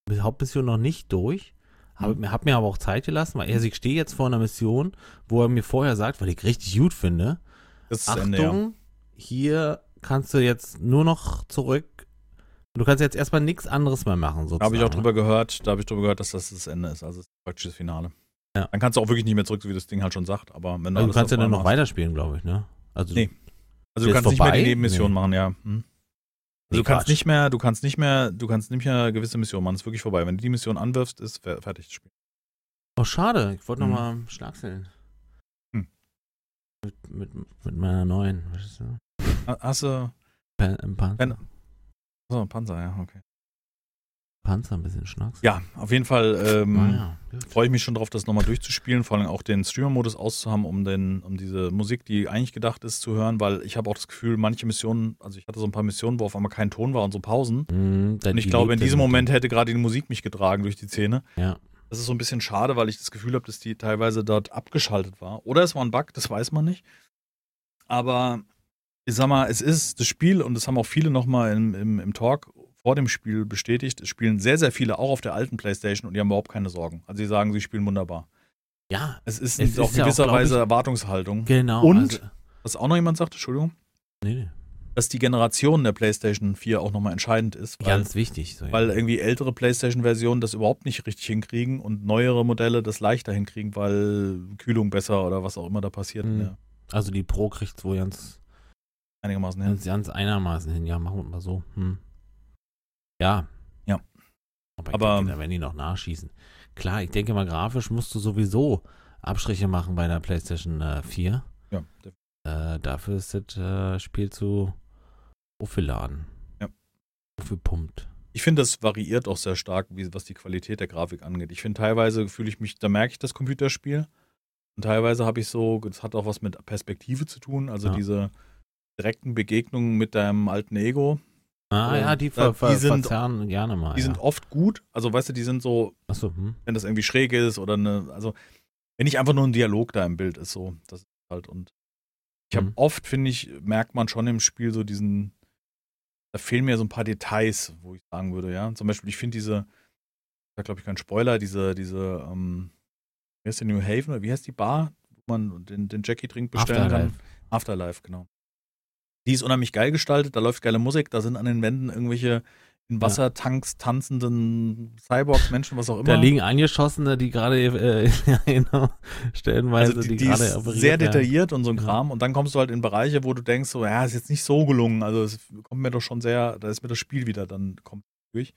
Speaker 2: Mit Hauptmission noch nicht durch. Hab,
Speaker 1: Mhm.
Speaker 2: mir hab mir aber auch Zeit gelassen, weil also ich stehe jetzt vor einer Mission, wo er mir vorher sagt, weil ich richtig gut finde,
Speaker 1: Das ist das
Speaker 2: Achtung,
Speaker 1: Ende, ja.
Speaker 2: hier kannst du jetzt nur noch zurück. Du kannst jetzt erstmal nichts anderes mehr machen, sozusagen.
Speaker 1: Da habe ich auch drüber gehört, da habe ich drüber gehört, dass das das Ende ist. Also das ist praktisch das Finale.
Speaker 2: Ja.
Speaker 1: Dann kannst du auch wirklich nicht mehr zurück, so wie das Ding halt schon sagt. Aber wenn
Speaker 2: Also du kannst ja dann noch weiterspielen, glaube ich, ne? Also
Speaker 1: Nee. Also du kannst nicht mehr
Speaker 2: vorbei?
Speaker 1: die Nebenmission
Speaker 2: Nee.
Speaker 1: machen, ja. Hm. Also du kannst
Speaker 2: Quatsch.
Speaker 1: nicht mehr, du kannst nicht mehr, du kannst nicht mehr gewisse Missionen machen. Ist wirklich vorbei. Wenn du die Mission anwirfst, ist fer- fertig das Spiel.
Speaker 2: Oh, schade. Ich wollte
Speaker 1: Hm.
Speaker 2: nochmal schnachseln.
Speaker 1: Hm.
Speaker 2: Mit, mit, mit meiner neuen, weißt du?
Speaker 1: Ha- Hast du.
Speaker 2: Pan, Panzer.
Speaker 1: Pan- So, Panzer, ja, okay.
Speaker 2: Panzer ein bisschen schnacks.
Speaker 1: Ja, auf jeden Fall ähm,
Speaker 2: Naja, gut.
Speaker 1: freue ich mich schon drauf, das nochmal durchzuspielen, vor allem auch den Streamer-Modus auszuhaben, um, den, um diese Musik, die eigentlich gedacht ist, zu hören, weil ich habe auch das Gefühl, manche Missionen, also ich hatte so ein paar Missionen, wo auf einmal kein Ton war und so Pausen.
Speaker 2: Dann
Speaker 1: Und ich glaube, in diesem Moment hätte gerade die Musik mich getragen durch die Szene.
Speaker 2: Ja.
Speaker 1: Das ist so ein bisschen schade, weil ich das Gefühl habe, dass die teilweise dort abgeschaltet war. Oder es war ein Bug, das weiß man nicht. Aber ich sag mal, es ist das Spiel, und das haben auch viele nochmal im, im, im Talk vor dem Spiel bestätigt, es spielen sehr, sehr viele auch auf der alten Playstation und die haben überhaupt keine Sorgen. Also sie sagen, sie spielen wunderbar.
Speaker 2: Ja,
Speaker 1: Es ist,
Speaker 2: Es
Speaker 1: auch
Speaker 2: ist ja auch,
Speaker 1: gewisser
Speaker 2: glaub ich-
Speaker 1: Weise Erwartungshaltung.
Speaker 2: genau.
Speaker 1: Und?
Speaker 2: Also,
Speaker 1: Was auch noch jemand sagte, Entschuldigung,
Speaker 2: nee, nee.
Speaker 1: dass die Generation der Playstation 4 auch nochmal entscheidend ist, weil,
Speaker 2: Ganz wichtig. So, ja.
Speaker 1: weil irgendwie ältere Playstation-Versionen das überhaupt nicht richtig hinkriegen und neuere Modelle das leichter hinkriegen, weil Kühlung besser oder was auch immer da passiert.
Speaker 2: Mhm.
Speaker 1: Ja,
Speaker 2: also die Pro kriegt wohl ganz,
Speaker 1: einigermaßen hin.
Speaker 2: ganz, ganz einermaßen hin. Ja, machen wir mal so. Hm. Ja.
Speaker 1: Ja.
Speaker 2: Aber,
Speaker 1: Aber-
Speaker 2: denke, da werden die noch nachschießen. Klar, ich denke mal, grafisch musst du sowieso Abstriche machen bei der PlayStation äh, 4.
Speaker 1: Ja,
Speaker 2: Äh, dafür ist das äh, Spiel zu aufgeladen.
Speaker 1: Ja.
Speaker 2: Aufgepumpt.
Speaker 1: Ich finde, das variiert auch sehr stark, wie, was die Qualität der Grafik angeht. Ich finde, teilweise fühle ich mich, da merke ich das Computerspiel. Und teilweise habe ich so, das hat auch was mit Perspektive zu tun, also
Speaker 2: Ja.
Speaker 1: diese direkten Begegnungen mit deinem alten Ego.
Speaker 2: Ah ja, die, ver
Speaker 1: die sind-
Speaker 2: gerne mal.
Speaker 1: Die
Speaker 2: ja.
Speaker 1: sind oft gut, also weißt du, die sind so,
Speaker 2: Achso, hm.
Speaker 1: wenn das irgendwie schräg ist oder eine, also wenn nicht einfach nur ein Dialog da im Bild ist, so, das ist halt und ich habe
Speaker 2: Mhm.
Speaker 1: oft, finde ich, merkt man schon im Spiel so diesen, da fehlen mir so ein paar Details, wo ich sagen würde, ja. Zum Beispiel, ich finde diese, da glaube ich kein Spoiler, diese, diese, ähm, wie heißt die New Haven, oder wie heißt die Bar, wo man den, den Jackie-Drink bestellen
Speaker 2: Afterlife.
Speaker 1: kann? Afterlife, genau. Die ist unheimlich geil gestaltet, da läuft geile Musik, da sind an den Wänden irgendwelche in Wassertanks tanzenden Cyborgs, Menschen, was auch immer.
Speaker 2: Da liegen Angeschossene, die gerade, äh, genau, stellenweise,
Speaker 1: also die,
Speaker 2: die,
Speaker 1: die
Speaker 2: gerade operiert
Speaker 1: sehr detailliert und so ein
Speaker 2: Ja.
Speaker 1: Kram. Und dann kommst du halt in Bereiche, wo du denkst, so, ja, ist jetzt nicht so gelungen. Also es kommt mir doch schon sehr, da ist mir das Spiel wieder dann kommt durch.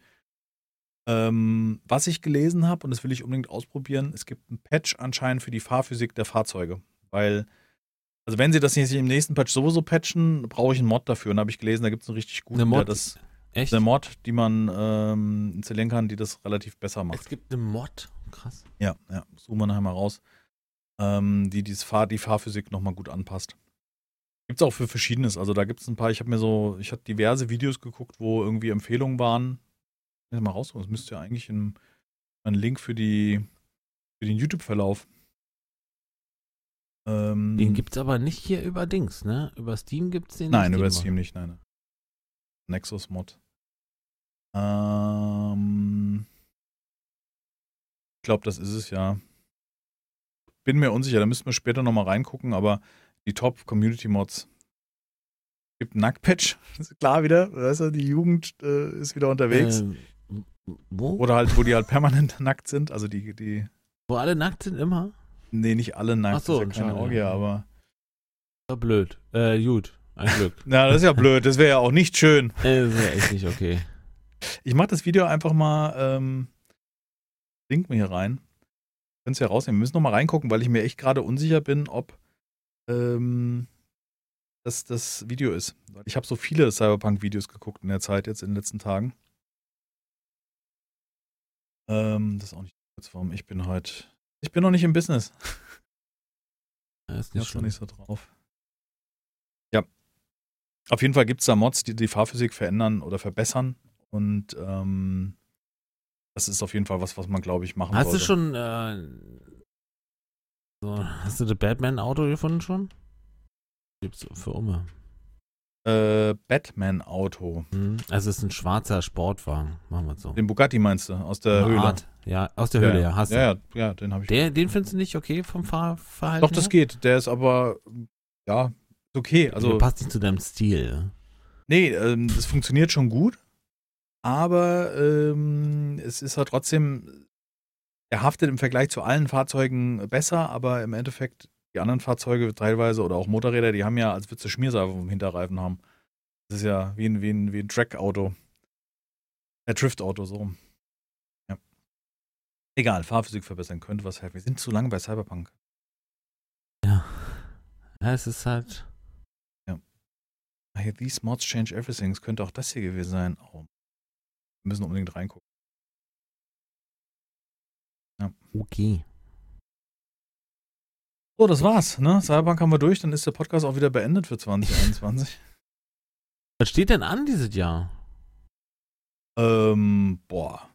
Speaker 1: Ähm, was ich gelesen habe, und das will ich unbedingt ausprobieren, es gibt ein Patch anscheinend für die Fahrphysik der Fahrzeuge. Weil, also wenn sie das nicht im nächsten Patch sowieso patchen, brauche ich einen Mod dafür. Und da habe ich gelesen, da gibt es einen richtig guten,
Speaker 2: Eine Mod?
Speaker 1: der das,
Speaker 2: Echt?
Speaker 1: eine Mod, die man ähm, installieren kann, die das relativ besser macht.
Speaker 2: Es gibt eine Mod. Krass.
Speaker 1: Ja, ja, suchen wir nachher mal raus. Ähm, die dieses Fahr die Fahrphysik nochmal gut anpasst. Gibt es auch für Verschiedenes. Also da gibt es ein paar, ich habe mir so, ich habe diverse Videos geguckt, wo irgendwie Empfehlungen waren. Ich mal raus, das müsste ja eigentlich ein, ein Link für die für den YouTube-Verlauf. Ähm,
Speaker 2: Den gibt's aber nicht hier über Dings, ne? Über Steam gibt's den
Speaker 1: Nein,
Speaker 2: nicht.
Speaker 1: über
Speaker 2: den
Speaker 1: Steam nicht, nein. nein. Nexus Mod. Ähm, ich glaube, das ist es ja. Bin mir unsicher, da müssten wir später nochmal reingucken, aber die Top Community Mods. Gibt einen Nacktpatch, klar wieder. Weißt du, die Jugend äh, ist wieder unterwegs.
Speaker 2: Ähm, wo?
Speaker 1: Oder halt, wo die halt permanent nackt sind. Also die, die,
Speaker 2: Wo alle nackt sind immer?
Speaker 1: Nee, nicht alle nackt,
Speaker 2: Ach so,
Speaker 1: das ist ja keine Orgie,
Speaker 2: ja.
Speaker 1: aber.
Speaker 2: War blöd. Äh, gut. Ein Glück.
Speaker 1: Na, das ist ja blöd, das wäre ja auch nicht schön.
Speaker 2: äh, das wäre echt nicht okay.
Speaker 1: Ich mache das Video einfach mal, ähm, link mir hier rein. Könnt ihr ja rausnehmen. Wir müssen noch mal reingucken, weil ich mir echt gerade unsicher bin, ob ähm, das das Video ist. Ich habe so viele Cyberpunk-Videos geguckt in der Zeit jetzt in den letzten Tagen. Ähm, das ist auch nicht kurz, warum ich bin heute. Ich bin noch nicht im Business.
Speaker 2: Ja, ist
Speaker 1: Ich
Speaker 2: nicht
Speaker 1: noch nicht so drauf. Ja. Auf jeden Fall gibt es da Mods, die die Fahrphysik verändern oder verbessern. Und ähm, das ist auf jeden Fall was, was man, glaube ich, machen
Speaker 2: Hast du
Speaker 1: sollte.
Speaker 2: schon, äh, so, hast du das Batman-Auto gefunden schon? Gibt's für Umme.
Speaker 1: Äh, Batman-Auto.
Speaker 2: Hm? Also es ist ein schwarzer Sportwagen, machen wir es so.
Speaker 1: Den Bugatti meinst du? Aus der
Speaker 2: Eine
Speaker 1: Höhle?
Speaker 2: Art. Ja, aus der Höhle, ja, hast du.
Speaker 1: ja, ja, ja, den habe ich.
Speaker 2: Der, den findest du nicht okay vom Fahrverhalten?
Speaker 1: Doch, das
Speaker 2: her?
Speaker 1: geht. Der ist aber, ja, ist okay.
Speaker 2: Also
Speaker 1: Also,
Speaker 2: passt nicht zu deinem Stil.
Speaker 1: nee, ähm, das funktioniert schon gut. Aber ähm, es ist halt trotzdem, er haftet im Vergleich zu allen Fahrzeugen besser, aber im Endeffekt, die anderen Fahrzeuge teilweise oder auch Motorräder, die haben ja, als würdest du Schmierseife vom Hinterreifen haben. Das ist ja wie ein, wie ein, wie ein Track-Auto. Äh, Drift-Auto, so rum. Ja. Egal, Fahrphysik verbessern könnte was helfen. Wir sind zu lange bei Cyberpunk.
Speaker 2: Ja. Ja, es ist halt.
Speaker 1: Hey, these mods change everything. Es könnte auch das hier gewesen sein. Oh. Wir müssen unbedingt reingucken.
Speaker 2: Okay.
Speaker 1: So, das war's. Ne? Cyberpunk haben wir durch. Dann ist der Podcast auch wieder beendet für 2021.
Speaker 2: Was steht denn an dieses Jahr?
Speaker 1: ähm, boah.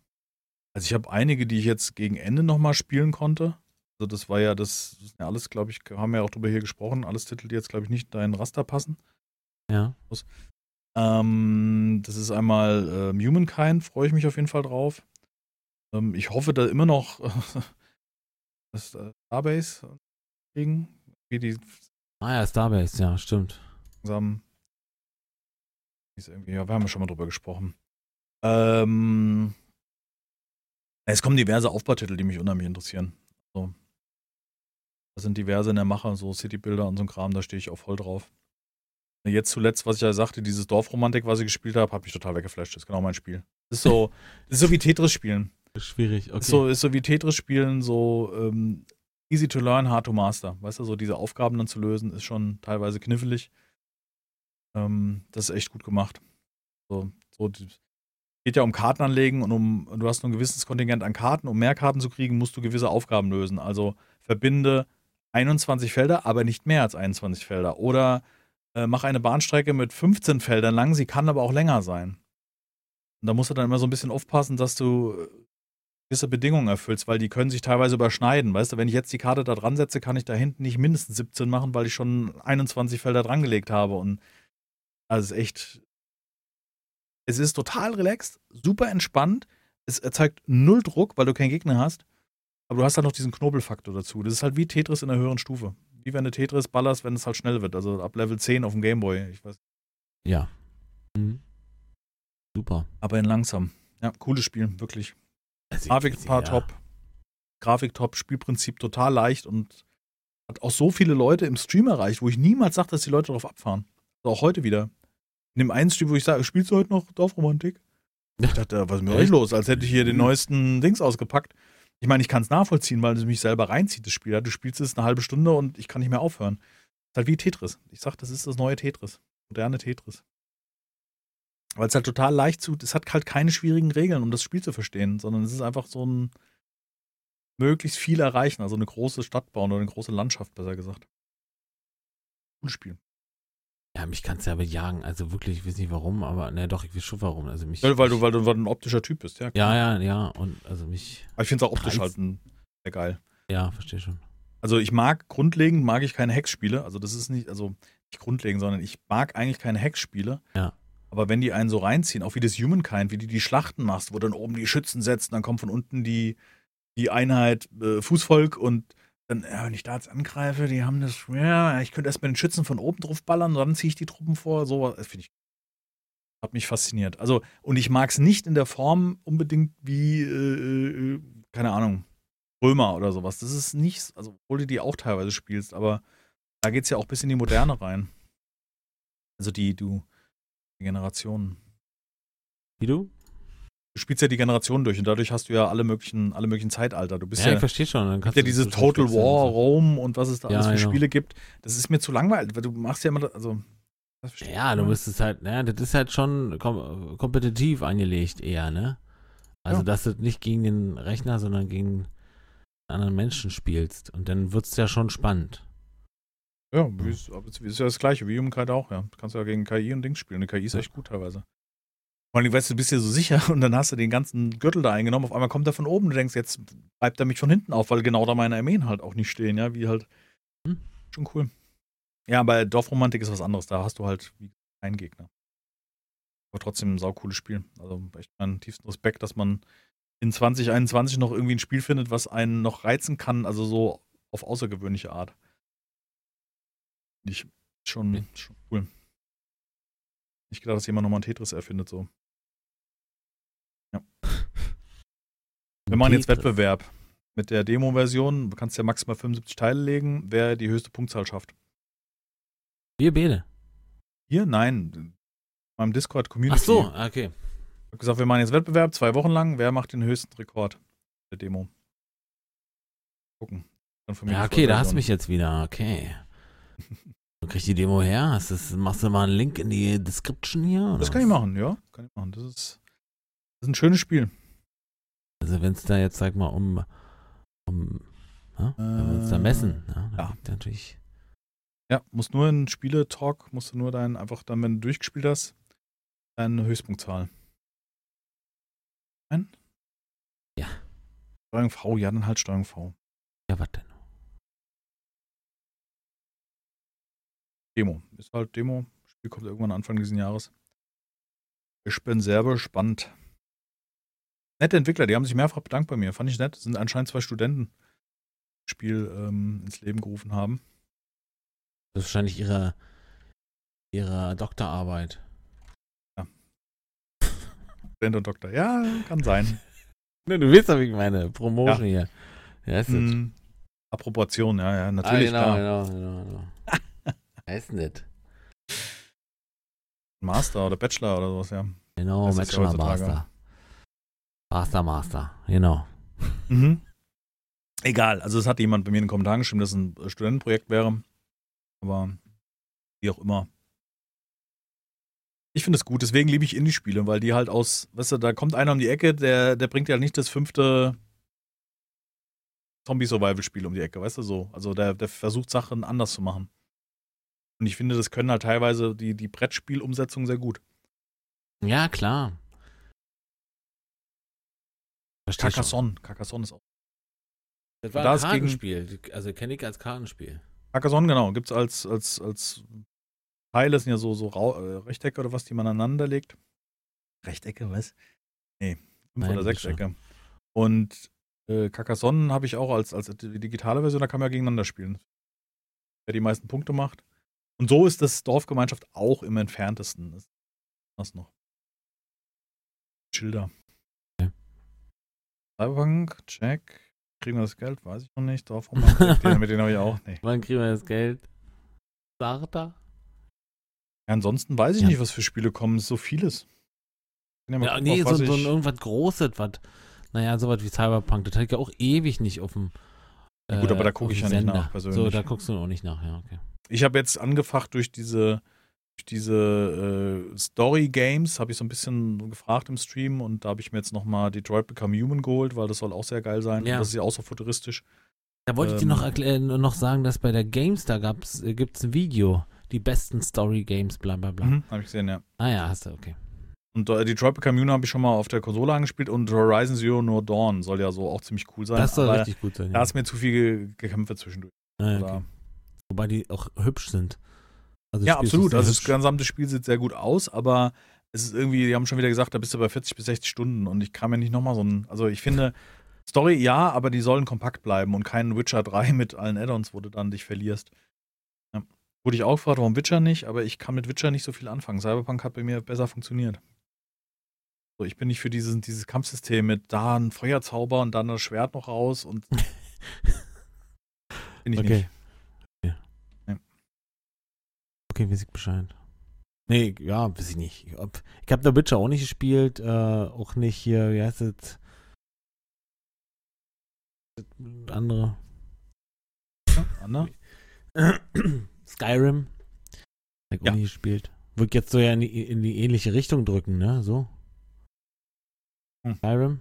Speaker 1: Also ich habe einige, die ich jetzt gegen Ende nochmal spielen konnte. Also das war ja, das, das ist ja alles, glaube ich, haben wir ja auch drüber hier gesprochen. Alles Titel, die jetzt, glaube ich, nicht in deinen Raster passen.
Speaker 2: Ja.
Speaker 1: Ähm, das ist einmal ähm, Humankind, freue ich mich auf jeden Fall drauf. Ähm, ich hoffe, da immer noch das äh, Starbase kriegen. Wie die
Speaker 2: Ah ja, Starbase, ja, stimmt.
Speaker 1: langsam. Ist irgendwie, ja, wir haben ja schon mal drüber gesprochen. Ähm, es kommen diverse Aufbautitel, die mich unheimlich interessieren. So. Da sind diverse in der Mache, so Citybuilder und so ein Kram, da stehe ich auch voll drauf. Jetzt zuletzt, was ich ja sagte, dieses Dorfromantik, was ich gespielt habe, hat mich total weggeflasht. Das ist genau mein Spiel. Das ist so, das ist so wie Tetris spielen.
Speaker 2: Schwierig, okay.
Speaker 1: Ist, so, ist so wie Tetris spielen, so ähm, easy to learn, hard to master. Weißt du, so diese Aufgaben dann zu lösen, ist schon teilweise knifflig. Ähm, das ist echt gut gemacht. So, so geht ja um Karten anlegen und um, du hast nur ein gewisses Kontingent an Karten. Um mehr Karten zu kriegen, musst du gewisse Aufgaben lösen. Also verbinde 21 Felder, aber nicht mehr als 21 Felder. Oder äh, mach eine Bahnstrecke mit 15 Feldern lang, sie kann aber auch länger sein. Und da musst du dann immer so ein bisschen aufpassen, dass du äh, gewisse Bedingungen erfüllst, weil die können sich teilweise überschneiden. Weißt du, wenn ich jetzt die Karte da dran setze, kann ich da hinten nicht mindestens 17 machen, weil ich schon 21 Felder dran gelegt habe. Und also es ist echt. Es ist total relaxed, super entspannt. Es erzeugt null Druck, weil du keinen Gegner hast. Aber du hast halt noch diesen Knobelfaktor dazu. Das ist halt wie Tetris in der höheren Stufe. Wie wenn du Tetris ballerst, wenn es halt schnell wird. Also ab Level 10 auf dem Gameboy. Ich weiß.
Speaker 2: Ja. Mhm. Super.
Speaker 1: Aber in langsam. Ja, cooles Spiel, wirklich.
Speaker 2: Also,
Speaker 1: Grafik
Speaker 2: ich-
Speaker 1: paar
Speaker 2: ja.
Speaker 1: top. Grafik top, Spielprinzip total leicht und hat auch so viele Leute im Stream erreicht, wo ich niemals sage, dass die Leute darauf abfahren. Also auch heute wieder. In dem einen Stream, wo ich sage, spielst du heute noch Dorfromantik? Ich dachte, was ist mit euch los? Als hätte ich hier den
Speaker 2: Mhm.
Speaker 1: neuesten Dings ausgepackt. Ich meine, ich kann es nachvollziehen, weil es mich selber reinzieht, das Spiel. Du spielst es eine halbe Stunde und ich kann nicht mehr aufhören. ist halt wie Tetris. Ich sag, das ist das neue Tetris. Moderne Tetris. Weil es halt total leicht zu, es hat halt keine schwierigen Regeln, um das Spiel zu verstehen, sondern es ist einfach so ein möglichst viel erreichen, also eine große Stadt bauen oder eine große Landschaft, besser gesagt. Cooles Spiel.
Speaker 2: Ja, mich kannst du ja bejagen. Also wirklich, ich weiß nicht warum, aber ne, doch, ich weiß schon warum. Also mich.
Speaker 1: Ja, weil du, weil du, weil du ein optischer Typ bist, ja.
Speaker 2: ja, ja, ja. Und also mich.
Speaker 1: Aber ich finde es auch optisch halt ein, sehr geil.
Speaker 2: Ja, verstehe schon.
Speaker 1: Also ich mag grundlegend mag ich keine Hexspiele. Also das ist nicht, also nicht grundlegend, sondern ich mag eigentlich keine Hexspiele.
Speaker 2: Ja.
Speaker 1: Aber wenn die einen so reinziehen, auch wie das Humankind, wie du die Schlachten machst, wo dann oben die Schützen setzt, dann kommt von unten die, die Einheit äh, Fußvolk und dann, ja, wenn ich da jetzt angreife, die haben das, ja, ich könnte erst mit den Schützen von oben drauf ballern, dann ziehe ich die Truppen vor. So, das finde ich, hat mich fasziniert. Also, und ich mag es nicht in der Form unbedingt wie, äh, äh, keine Ahnung, Römer oder sowas. Das ist nicht, also obwohl du die auch teilweise spielst, aber da geht es ja auch bis in die Moderne rein. Also die, du, Generationen.
Speaker 2: Wie du?
Speaker 1: Du spielst ja die Generationen durch und dadurch hast du ja alle möglichen, alle möglichen Zeitalter. Du bist
Speaker 2: Ja,
Speaker 1: ja,
Speaker 2: ich verstehe schon. Dann kannst
Speaker 1: ja
Speaker 2: so
Speaker 1: Total War. Rome und was es da
Speaker 2: Ja,
Speaker 1: alles für
Speaker 2: genau.
Speaker 1: Spiele gibt. Das ist mir zu langweilig, weil du machst ja immer, also.
Speaker 2: Ja, du müsstest halt, naja, das ist halt schon kom kompetitiv angelegt eher, ne? Also,
Speaker 1: Ja.
Speaker 2: dass du nicht gegen den Rechner, sondern gegen anderen Menschen spielst. Und dann wird's ja schon spannend.
Speaker 1: Ja, wie ist, ist ja das Gleiche, wie Humankind auch, ja. Du kannst ja gegen KI und Dings spielen. Die KI ist echt gut teilweise. Vor allem, weißt du, bist ja so sicher und dann hast du den ganzen Gürtel da eingenommen. Auf einmal kommt er von oben. Du denkst, jetzt bleibt er mich von hinten auf, weil genau da meine Armeen halt auch nicht stehen, ja, wie halt.
Speaker 2: Hm.
Speaker 1: Schon cool. Ja, bei Dorfromantik ist was anderes. Da hast du halt wie keinen Gegner. Aber trotzdem ein saucooles Spiel. Also echt meinen tiefsten Respekt, dass man in 2021 noch irgendwie ein Spiel findet, was einen noch reizen kann, also so auf außergewöhnliche Art. Nicht schon,
Speaker 2: Ja.
Speaker 1: schon cool. Nicht gedacht, dass jemand nochmal ein Tetris erfindet, so. Wir machen jetzt. Wettbewerb. Mit der Demo-Version, du kannst ja maximal 75 Teile legen, wer die höchste Punktzahl schafft.
Speaker 2: Wir beide.
Speaker 1: Hier? Nein. meinem Discord Community.
Speaker 2: Ach so, okay.
Speaker 1: Ich habe gesagt, wir machen jetzt Wettbewerb, zwei Wochen lang. Wer macht den höchsten Rekord der Demo? Gucken.
Speaker 2: Ja, okay, da hast du mich jetzt wieder. Okay. Du kriegst die Demo her? Hast das, machst du mal einen Link in die Description hier?
Speaker 1: Das kann ich
Speaker 2: was?
Speaker 1: machen, ja. Das kann ich machen. Das ist, das ist ein schönes Spiel.
Speaker 2: Also wenn es da jetzt, sag mal, um, um ja, wenn wir uns da
Speaker 1: Äh,
Speaker 2: messen, ja,
Speaker 1: ja.
Speaker 2: natürlich.
Speaker 1: Ja, musst nur in Spiele-Talk, musst du nur dein, einfach dann, wenn du durchgespielt hast, deine Höchstpunktzahl. Nein?
Speaker 2: Ja.
Speaker 1: Steuerung V, ja, dann halt Steuerung V.
Speaker 2: Ja, was denn?
Speaker 1: Demo. Ist halt Demo. Spiel kommt irgendwann Anfang dieses Jahres. Ich bin sehr gespannt. Nette Entwickler, die haben sich mehrfach bedankt bei mir. Fand ich nett. Das sind anscheinend zwei Studenten, die das Spiel ähm, ins Leben gerufen haben.
Speaker 2: Das ist wahrscheinlich ihre, ihre Doktorarbeit.
Speaker 1: Student und Doktor. Ja, kann sein.
Speaker 2: Du weißt doch, wie ich meine. Promotion hier. Ja, ist?
Speaker 1: Hm, Approbation, ja, ja, natürlich.
Speaker 2: ah,
Speaker 1: klar.
Speaker 2: genau, genau, genau, Heißt nicht.
Speaker 1: Master oder Bachelor oder sowas, ja.
Speaker 2: Genau,
Speaker 1: Das ja
Speaker 2: Bachelor
Speaker 1: heutzutage.
Speaker 2: Master. Master, Master. Genau.
Speaker 1: Mhm. Egal, also es hat jemand bei mir in den Kommentaren geschrieben, dass es ein Studentenprojekt wäre. Aber wie auch immer. Ich finde es gut, deswegen liebe ich Indie-Spiele, weil die halt aus, weißt du, da kommt einer um die Ecke, der, der bringt ja nicht das fünfte Zombie-Survival-Spiel um die Ecke, weißt du so. Also der, der versucht Sachen anders zu machen. Und ich finde, das können halt teilweise die, die Brettspielumsetzung sehr gut.
Speaker 2: Ja, klar. Versteh schon.
Speaker 1: Carcassonne, Carcassonne ist auch.
Speaker 2: Das war
Speaker 1: Da
Speaker 2: ein
Speaker 1: ist gegen-
Speaker 2: Kartenspiel. Also kenne ich als Kartenspiel.
Speaker 1: Carcassonne, genau, gibt es als, als, als Teile, das sind ja so, so äh, Rechtecke oder was, die man aneinander legt. Rechtecke, was? Nee, fünf
Speaker 2: Nein,
Speaker 1: oder Sechsecke. Und äh, Carcassonne habe ich auch als, als die digitale Version, da kann man ja gegeneinander spielen. Wer die meisten Punkte macht. Und so ist das Dorfgemeinschaft auch im entferntesten. Das- Was noch? Schilder.
Speaker 2: Okay.
Speaker 1: Cyberpunk, check. Kriegen wir das Geld? Weiß ich noch nicht. Dorfromantik, den, mit denen habe ich auch nicht.
Speaker 2: Wann kriegen wir das Geld? Sarta?
Speaker 1: Ja, ansonsten weiß ich
Speaker 2: Ja.
Speaker 1: nicht, was für Spiele kommen. Es ist so vieles. Ja
Speaker 2: Ja,
Speaker 1: gucken,
Speaker 2: nee, so, so irgendwas Großes, was. Naja, sowas wie Cyberpunk. Das hatte ich ja auch ewig nicht auf dem.
Speaker 1: Ja, gut, aber da
Speaker 2: äh,
Speaker 1: guck
Speaker 2: auf
Speaker 1: ich ja nicht nach,
Speaker 2: Sender.
Speaker 1: persönlich.
Speaker 2: So, da guckst du auch nicht nach, ja, okay.
Speaker 1: Ich habe jetzt angefacht durch diese, durch diese äh, Story-Games, habe ich so ein bisschen gefragt im Stream und da habe ich mir jetzt nochmal Detroit Become Human geholt, weil das soll auch sehr geil sein.
Speaker 2: Ja.
Speaker 1: Und das ist ja auch so futuristisch.
Speaker 2: Da wollte ich dir
Speaker 1: Ähm.
Speaker 2: noch, erklären, noch sagen, dass bei der GameStar gab's, äh, gibt's ein Video. Die besten Story-Games, bla bla bla.
Speaker 1: Mhm, habe ich gesehen, ja.
Speaker 2: Ah ja, hast du, okay.
Speaker 1: Und äh, Detroit Become Human habe ich schon mal auf der Konsole angespielt und Horizon Zero No Dawn soll ja so auch ziemlich cool sein.
Speaker 2: Das soll richtig gut sein.
Speaker 1: Da
Speaker 2: Ja.
Speaker 1: ist mir zu viel ge gekämpft zwischendurch.
Speaker 2: Ah, okay. Wobei die auch hübsch sind. Also
Speaker 1: Ja, absolut. Also das gesamte Spiel sieht sehr gut aus, aber es ist irgendwie, die haben schon wieder gesagt, da bist du bei 40 bis 60 Stunden und ich kann mir nicht nochmal so ein, also ich finde, Story ja, aber die sollen kompakt bleiben und kein Witcher 3 mit allen Add-ons, wo du dann dich verlierst. Ja. Wurde ich auch gefragt, warum Witcher nicht, aber ich kann mit Witcher nicht so viel anfangen. Cyberpunk hat bei mir besser funktioniert. So, ich bin nicht für dieses, dieses Kampfsystem mit da ein Feuerzauber und dann das Schwert noch raus und bin ich
Speaker 2: Okay.
Speaker 1: nicht.
Speaker 2: Okay, weiß ich Bescheid. Nee, ja, weiß ich nicht. Ich hab, ich hab The Witcher auch nicht gespielt, äh, auch nicht hier, wie heißt es? Das Andere.
Speaker 1: Anna?
Speaker 2: Skyrim. Hab ich
Speaker 1: Ja.
Speaker 2: auch nicht gespielt. Wird jetzt so ja in die, in die ähnliche Richtung drücken, ne? So.
Speaker 1: Hm.
Speaker 2: Skyrim?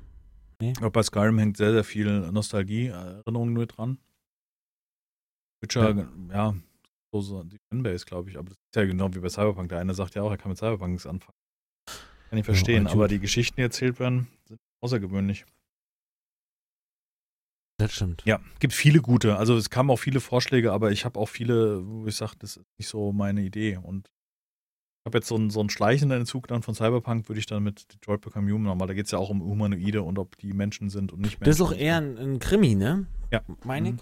Speaker 1: Ich glaube, bei Skyrim hängt sehr, sehr viel Nostalgie, Erinnerungen mit dran. Witcher, ja, so, so die Fanbase, glaube ich. Aber das ist ja genau wie bei Cyberpunk. Der eine sagt ja auch, er kann mit Cyberpunk nichts anfangen. Kann ich verstehen,
Speaker 2: Ja,
Speaker 1: aber die Geschichten, die erzählt werden, sind außergewöhnlich.
Speaker 2: Das stimmt.
Speaker 1: Ja, gibt viele gute. Also es kamen auch viele Vorschläge, aber ich habe auch viele, wo ich sage, das ist nicht so meine Idee. Und ich habe jetzt so einen, so einen schleichenden Entzug dann von Cyberpunk, würde ich dann mit Detroit Become Human haben, weil da geht es ja auch um Humanoide und ob die Menschen sind und nicht Menschen.
Speaker 2: Das ist auch eher ein, ein Krimi, ne?
Speaker 1: Ja.
Speaker 2: Meine ich?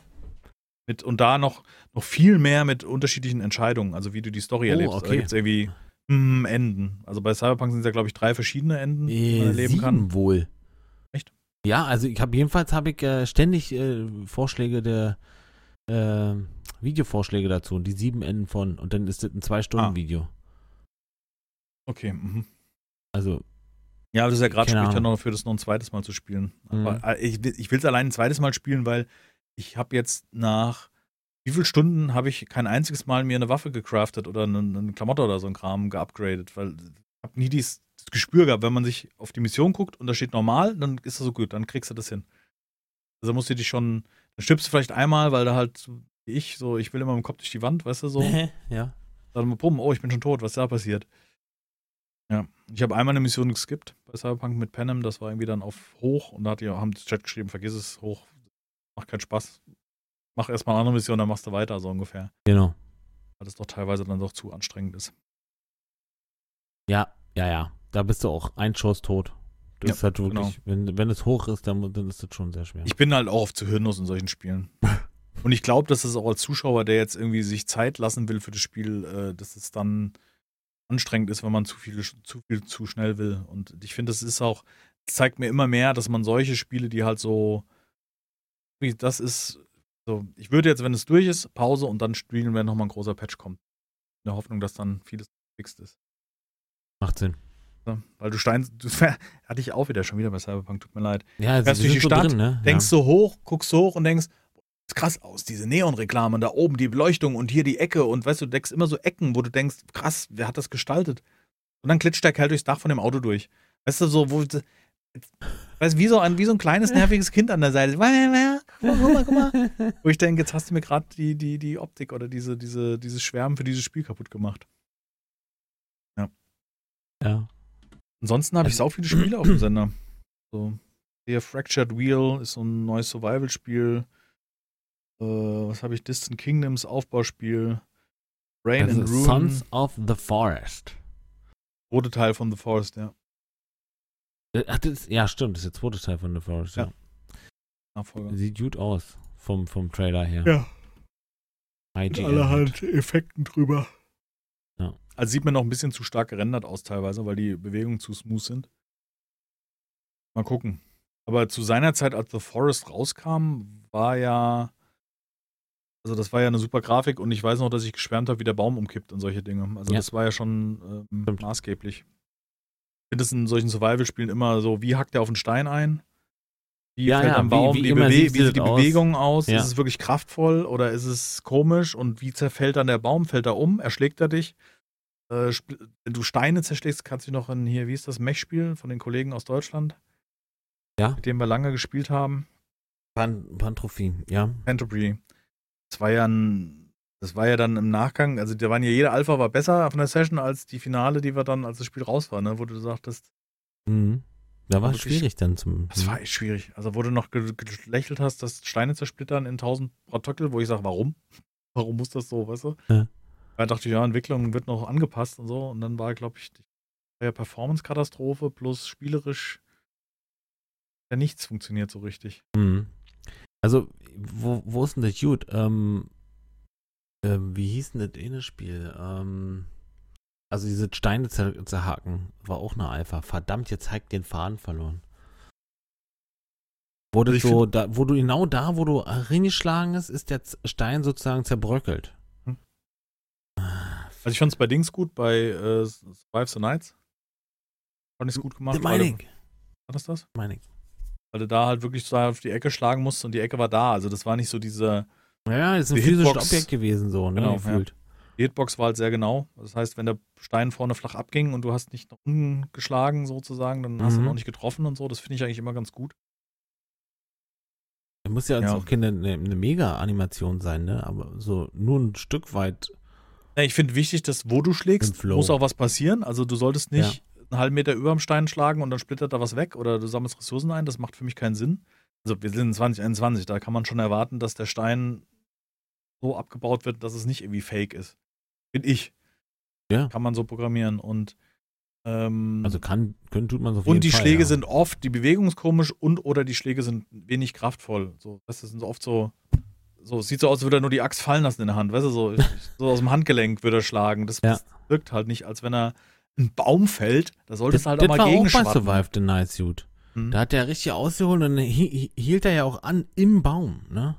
Speaker 1: Mit, und da noch, noch viel mehr mit unterschiedlichen Entscheidungen, also wie du die Story
Speaker 2: Oh,
Speaker 1: erlebst. Da
Speaker 2: okay.
Speaker 1: gibt es irgendwie hm, Enden. Also bei Cyberpunk sind es ja, glaube ich, drei verschiedene Enden, die man
Speaker 2: Äh,
Speaker 1: erleben kann.
Speaker 2: wohl.
Speaker 1: Echt?
Speaker 2: Ja, also ich habe jedenfalls habe ich äh, ständig äh, Vorschläge der äh, Videovorschläge dazu und die sieben Enden von und dann ist das ein zwei Stunden
Speaker 1: Ah.
Speaker 2: Video.
Speaker 1: Okay. Mhm.
Speaker 2: Also,
Speaker 1: Ja, das ist ja gerade spricht ja noch dafür, das noch ein zweites Mal zu spielen.
Speaker 2: Mhm.
Speaker 1: Aber äh, ich, ich will es allein ein zweites Mal spielen, weil ich habe jetzt nach wie viel Stunden habe ich kein einziges Mal mir eine Waffe gecraftet oder eine, eine Klamotte oder so ein Kram geupgradet, weil ich habe nie dieses das Gespür gehabt, wenn man sich auf die Mission guckt und da steht normal, dann ist das so gut, dann kriegst du das hin. Also musst du dich schon, dann stirbst du vielleicht einmal, weil da halt wie ich, so ich will immer mit dem Kopf durch die Wand, weißt du so.
Speaker 2: ja.
Speaker 1: Dann mal bumm, oh, ich bin schon tot, was ist da passiert? Ja, ich habe einmal eine Mission geskippt bei Cyberpunk mit Panem, das war irgendwie dann auf hoch und da hat die, haben die Chat geschrieben, vergiss es, hoch, macht keinen Spaß. Mach erstmal eine andere Mission, dann machst du weiter, so ungefähr.
Speaker 2: Genau.
Speaker 1: Weil das doch teilweise dann doch zu anstrengend ist.
Speaker 2: Ja, ja, ja. Da bist du auch ein Schuss tot. Das
Speaker 1: Ja,
Speaker 2: ist halt wirklich, wenn, wenn es hoch ist, dann, dann ist das schon sehr schwer.
Speaker 1: Ich bin halt auch oft zu hirnlos in solchen Spielen. Und ich glaube, dass es auch als Zuschauer, der jetzt irgendwie sich Zeit lassen will für das Spiel, äh, dass es dann anstrengend ist, wenn man zu viel, zu viel zu schnell will. Und ich finde, das ist auch, es zeigt mir immer mehr, dass man solche Spiele, die halt so, das ist, so, ich würde jetzt, wenn es durch ist, Pause und dann spielen, wenn nochmal ein großer Patch kommt. In der Hoffnung, dass dann vieles gefixt ist.
Speaker 2: Macht Sinn.
Speaker 1: Ja, weil du Stein, du, hatte ich auch wieder schon wieder bei Cyberpunk, tut mir leid.
Speaker 2: Ja,
Speaker 1: Fährst
Speaker 2: wir
Speaker 1: durch die
Speaker 2: so
Speaker 1: Stadt,
Speaker 2: drin, ne?
Speaker 1: denkst so hoch, guckst so hoch und denkst, ist krass aus, diese Neonreklame und da oben die Beleuchtung und hier die Ecke und weißt du, du denkst immer so Ecken, wo du denkst, krass, wer hat das gestaltet? Und dann klitscht der Kerl durchs Dach von dem Auto durch. Weißt du, so, wo, weißt wie so ein, wie so ein kleines, nerviges Kind an der Seite. Guck mal, guck mal, guck mal. Wo ich denke, jetzt hast du mir gerade die, die, die Optik oder diese, diese, dieses Schwärmen für dieses Spiel kaputt gemacht.
Speaker 2: Ja. ja.
Speaker 1: Ansonsten habe ich sau viele Spiele auf dem Sender. So, hier Fractured Wheel ist so ein neues Survival-Spiel. Äh, was habe ich? Distant Kingdoms, Aufbauspiel. Rain
Speaker 2: Also
Speaker 1: and Ruin.
Speaker 2: Sons of the Forest.
Speaker 1: Wurde Teil von The Forest, ja.
Speaker 2: Äh, Ach, das, ja, stimmt, das ist der zweite Teil von The Forest. Ja.
Speaker 1: Ja. Nachfolger.
Speaker 2: Sieht gut aus vom, vom Trailer her.
Speaker 1: Ja,
Speaker 2: IGN.
Speaker 1: Effekten drüber.
Speaker 2: Ja.
Speaker 1: Also sieht mir noch ein bisschen zu stark gerendert aus teilweise, weil die Bewegungen zu smooth sind. Mal gucken. Aber zu seiner Zeit, als The Forest rauskam, war ja. Also, das war ja eine super Grafik und ich weiß noch, dass ich geschwärmt habe, wie der Baum umkippt und solche Dinge. Also,
Speaker 2: Ja.
Speaker 1: das war ja schon ähm, maßgeblich. Finde es in solchen Survival-Spielen immer so, wie hackt er auf den Stein ein? Wie
Speaker 2: Ja,
Speaker 1: fällt
Speaker 2: ja,
Speaker 1: am
Speaker 2: wie-
Speaker 1: Baum?
Speaker 2: wie
Speaker 1: Bewe wie
Speaker 2: sieht
Speaker 1: die
Speaker 2: aus?
Speaker 1: Bewegung aus?
Speaker 2: Ja.
Speaker 1: Ist es wirklich kraftvoll oder ist es komisch? Und wie zerfällt dann der Baum? Fällt er um? Erschlägt er dich? Äh, wenn du Steine zerschlägst, kannst du noch in hier, wie ist das, Mech-Spiel von den Kollegen aus Deutschland,
Speaker 2: Ja.
Speaker 1: mit dem wir lange gespielt haben?
Speaker 2: Pan Pantrophie, ja.
Speaker 1: Canterbury. Das war ja ein, das war ja dann im Nachgang, also da waren ja jede Alpha war besser von der Session als die Finale, die wir dann, als das Spiel raus war, ne, wo du sagtest,
Speaker 2: Mhm. Da war es schwierig dann zum.
Speaker 1: das war echt schwierig. Also wo du noch ge- gelächelt hast, dass Steine zersplittern in 1000 Protokel, wo ich sage, warum? Warum muss das so, weißt du?
Speaker 2: Ja.
Speaker 1: Da dachte ich, ja, Entwicklung wird noch angepasst und so. Und dann war, glaube ich, die ja Performance-Katastrophe plus spielerisch ja nichts funktioniert so richtig.
Speaker 2: Mhm. Also, wo, wo ist denn das gut? Ähm, ähm, wie hieß denn das eine Spiel? Ähm, also diese Steine zer zerhaken war auch eine Alpha. Verdammt, jetzt hat den Faden verloren. Wurde
Speaker 1: Also
Speaker 2: so, da, wo du genau da, wo du reingeschlagen ist, ist der Stein sozusagen zerbröckelt.
Speaker 1: Hm. Also ich fand es bei Dings gut, bei äh, Survive the Nights. Fand ich es gut gemacht. Du- War das das?
Speaker 2: Meine ich.
Speaker 1: Weil du da halt wirklich so auf die Ecke schlagen musst und die Ecke war da. Also das war nicht so diese,
Speaker 2: Ja, ist ein
Speaker 1: Die
Speaker 2: physisches
Speaker 1: Hitbox-
Speaker 2: Objekt gewesen, so, ne?
Speaker 1: Genau,
Speaker 2: gefühlt.
Speaker 1: die Hitbox war halt sehr genau. Das heißt, wenn der Stein vorne flach abging und du hast nicht nach unten geschlagen sozusagen, dann hast du
Speaker 2: Mhm.
Speaker 1: ihn auch nicht getroffen und so. Das finde ich eigentlich immer ganz gut.
Speaker 2: Da muss ja jetzt
Speaker 1: Ja.
Speaker 2: auch keine eine, eine Mega-Animation sein, ne? Aber so nur ein Stück weit.
Speaker 1: Ja, ich finde wichtig, dass wo du schlägst, muss auch was passieren. Also du solltest nicht einen halben Meter über dem Stein schlagen und dann splittert da was weg oder du sammelst Ressourcen ein. Das macht für mich keinen Sinn. Also wir sind in 2021, da kann man schon erwarten, dass der Stein so abgebaut wird, dass es nicht irgendwie fake ist. Bin ich.
Speaker 2: Ja.
Speaker 1: Kann man so programmieren. Und ähm,
Speaker 2: Also kann, können, tut man so
Speaker 1: und die
Speaker 2: Fall,
Speaker 1: Schläge
Speaker 2: ja.
Speaker 1: sind oft, die Bewegung ist komisch und oder die Schläge sind wenig kraftvoll. So, das sind so oft so, so, es sieht so aus, als würde er nur die Axt fallen lassen in der Hand, weißt du, so, so aus dem Handgelenk würde er schlagen. Das,
Speaker 2: Ja.
Speaker 1: das wirkt halt nicht, als wenn er ein Baum fällt. Da solltest
Speaker 2: Das,
Speaker 1: du halt
Speaker 2: das
Speaker 1: auch mal
Speaker 2: war auch bei. Survive the Night Suit.
Speaker 1: Hm?
Speaker 2: Da hat der richtig ausgeholt und hielt er ja auch an im Baum, ne?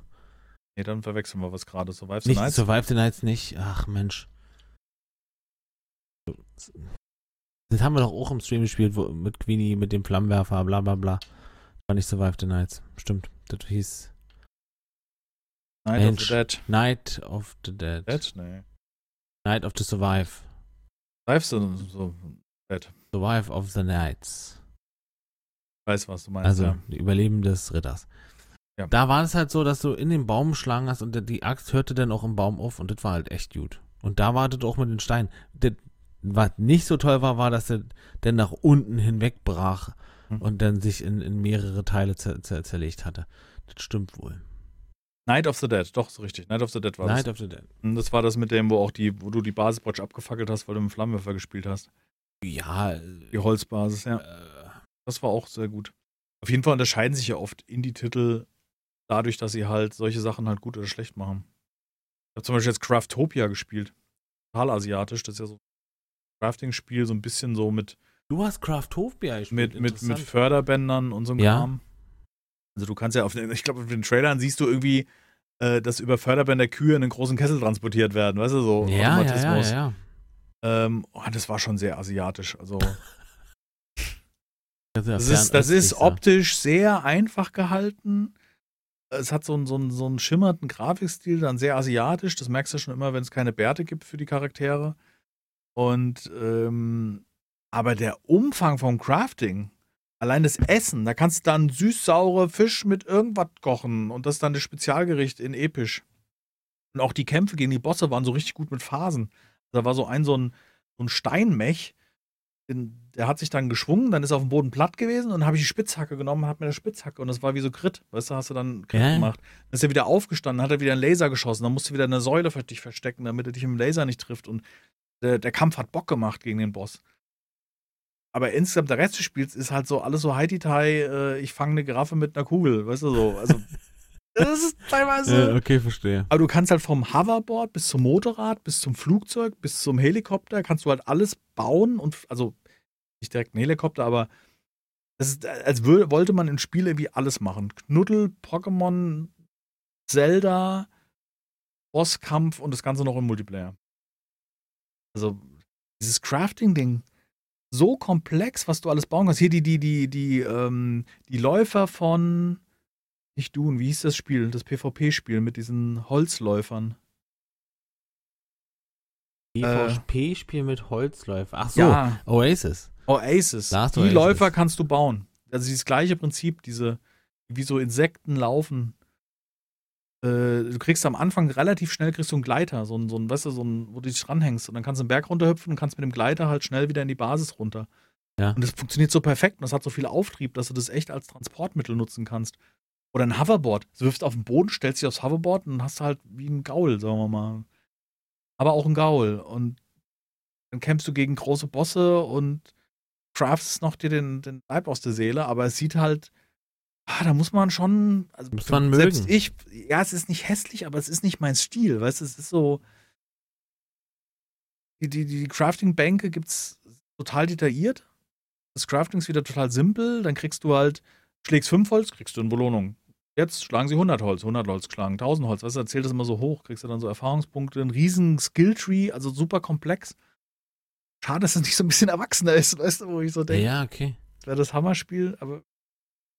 Speaker 1: Nee, dann verwechseln wir was gerade. Survive the
Speaker 2: Nicht
Speaker 1: Nights.
Speaker 2: Survive the Nights nicht. Ach Mensch. Das haben wir doch auch im Stream gespielt, wo, mit Queenie, mit dem Flammenwerfer, bla bla bla. War nicht Survive the Nights. Stimmt. Das hieß
Speaker 1: Night
Speaker 2: Mensch.
Speaker 1: of the Dead.
Speaker 2: Night of the Dead.
Speaker 1: Dead? Nee.
Speaker 2: Night of the Survive.
Speaker 1: Live so, so Dead.
Speaker 2: Survive of the Nights.
Speaker 1: Weiß, was du meinst.
Speaker 2: Also,
Speaker 1: ja.
Speaker 2: die Überleben des Ritters.
Speaker 1: Ja.
Speaker 2: Da war es halt so, dass du in den Baum geschlagen hast und die Axt hörte dann auch im Baum auf und das war halt echt gut. Und da war das auch mit den Steinen. Das, was nicht so toll war, war, dass er dann nach unten hinweg brach
Speaker 1: Hm.
Speaker 2: und dann sich in, in mehrere Teile zer, zer, zerlegt hatte. Das stimmt wohl.
Speaker 1: Night of the Dead, doch, so richtig. Night of the Dead war
Speaker 2: Night
Speaker 1: das.
Speaker 2: of the Dead.
Speaker 1: Und das war das mit dem, wo auch die, wo du die Basisbotsch abgefackelt hast, weil du mit dem Flammenwerfer gespielt hast.
Speaker 2: Ja,
Speaker 1: Die Holzbasis, ja.
Speaker 2: äh,
Speaker 1: Das war auch sehr gut. Auf jeden Fall unterscheiden sich ja oft Indie-Titel dadurch, dass sie halt solche Sachen halt gut oder schlecht machen. Ich habe zum Beispiel jetzt Craftopia gespielt. Total asiatisch. Das ist ja so ein Crafting-Spiel, so ein bisschen so mit,
Speaker 2: du hast Craftopia gespielt.
Speaker 1: mit, mit, mit. Förderbändern und so einem
Speaker 2: Ja.
Speaker 1: Kram. Also du kannst ja auf den, ich glaube, auf den Trailern siehst du irgendwie, äh, dass über Förderbänder Kühe in einen großen Kessel transportiert werden, weißt du, so
Speaker 2: ja, ja, ja,
Speaker 1: Automatismus.
Speaker 2: ja, ja.
Speaker 1: Ähm, oh, das war schon sehr asiatisch. Also
Speaker 2: Das
Speaker 1: ist, das ist optisch sehr einfach gehalten. Es hat so einen, so einen, so einen schimmernden Grafikstil, dann sehr asiatisch. Das merkst du schon immer, wenn es keine Bärte gibt für die Charaktere. Und ähm, aber der Umfang vom Crafting, allein das Essen, da kannst du dann süß-saure Fisch mit irgendwas kochen und das ist dann das Spezialgericht in episch. Und auch die Kämpfe gegen die Bosse waren so richtig gut mit Phasen. Da war so ein so ein, so ein Steinmech, den, der hat sich dann geschwungen, dann ist er auf dem Boden platt gewesen und dann habe ich die Spitzhacke genommen, hab mir eine Spitzhacke und das war wie so Crit, weißt du, hast du dann Crit
Speaker 2: ja.
Speaker 1: gemacht. Dann ist er wieder aufgestanden, hat er wieder einen Laser geschossen, dann musst du wieder eine Säule für dich verstecken, damit er dich im Laser nicht trifft und der, der Kampf hat Bock gemacht gegen den Boss. Aber insgesamt der Rest des Spiels ist halt so alles so Heidi-Tai, äh, ich fange eine Giraffe mit einer Kugel, weißt du so. Also, das ist teilweise.
Speaker 2: Ja, okay, verstehe.
Speaker 1: Aber du kannst halt vom Hoverboard bis zum Motorrad, bis zum Flugzeug, bis zum Helikopter, kannst du halt alles bauen und, also nicht direkt ein Helikopter, aber das ist, als wö- wollte man im Spiel irgendwie alles machen. Knuddel, Pokémon, Zelda, Bosskampf und das Ganze noch im Multiplayer. Also, dieses Crafting-Ding, so komplex, was du alles bauen kannst. Hier die, die, die, die, ähm, die Läufer von nicht Dune, wie hieß das Spiel? Das PvP-Spiel mit diesen Holzläufern.
Speaker 2: PvP-Spiel mit Holzläufer. Ach so,
Speaker 1: Ja,
Speaker 2: Oasis.
Speaker 1: Oasis.
Speaker 2: Da
Speaker 1: Die
Speaker 2: Oasis.
Speaker 1: Läufer kannst du bauen. Also dieses gleiche Prinzip, diese, wie so Insekten laufen. Äh, du kriegst am Anfang relativ schnell kriegst du einen Gleiter, so ein, so ein, weißt du, so ein, wo du dich dranhängst und dann kannst du einen Berg runterhüpfen und kannst mit dem Gleiter halt schnell wieder in die Basis runter.
Speaker 2: Ja.
Speaker 1: Und das funktioniert so perfekt und das hat so viel Auftrieb, dass du das echt als Transportmittel nutzen kannst. Oder ein Hoverboard. Du wirfst auf den Boden, stellst dich aufs Hoverboard und dann hast du halt wie ein Gaul, sagen wir mal. Aber auch ein Gaul. Und dann kämpfst du gegen große Bosse und craftest noch dir den, den Leib aus der Seele, aber es sieht halt, ah, da muss man schon, also
Speaker 2: Muss man
Speaker 1: selbst
Speaker 2: mögen.
Speaker 1: ich, ja, es ist nicht hässlich, aber es ist nicht mein Stil, weißt du, es ist so, die, die, die Crafting-Bänke gibt's total detailliert, das Crafting ist wieder total simpel, dann kriegst du halt, schlägst 5 Holz, kriegst du eine Belohnung. Jetzt schlagen sie 100 Holz, 100 Holz geschlagen, 1000 Holz, weißt du, erzählt das immer so hoch, kriegst du dann so Erfahrungspunkte, einen riesen Skilltree, also super komplex. Schade, dass es nicht so ein bisschen erwachsener ist, weißt du, wo ich so denke,
Speaker 2: ja, okay.
Speaker 1: das wäre das Hammerspiel, aber.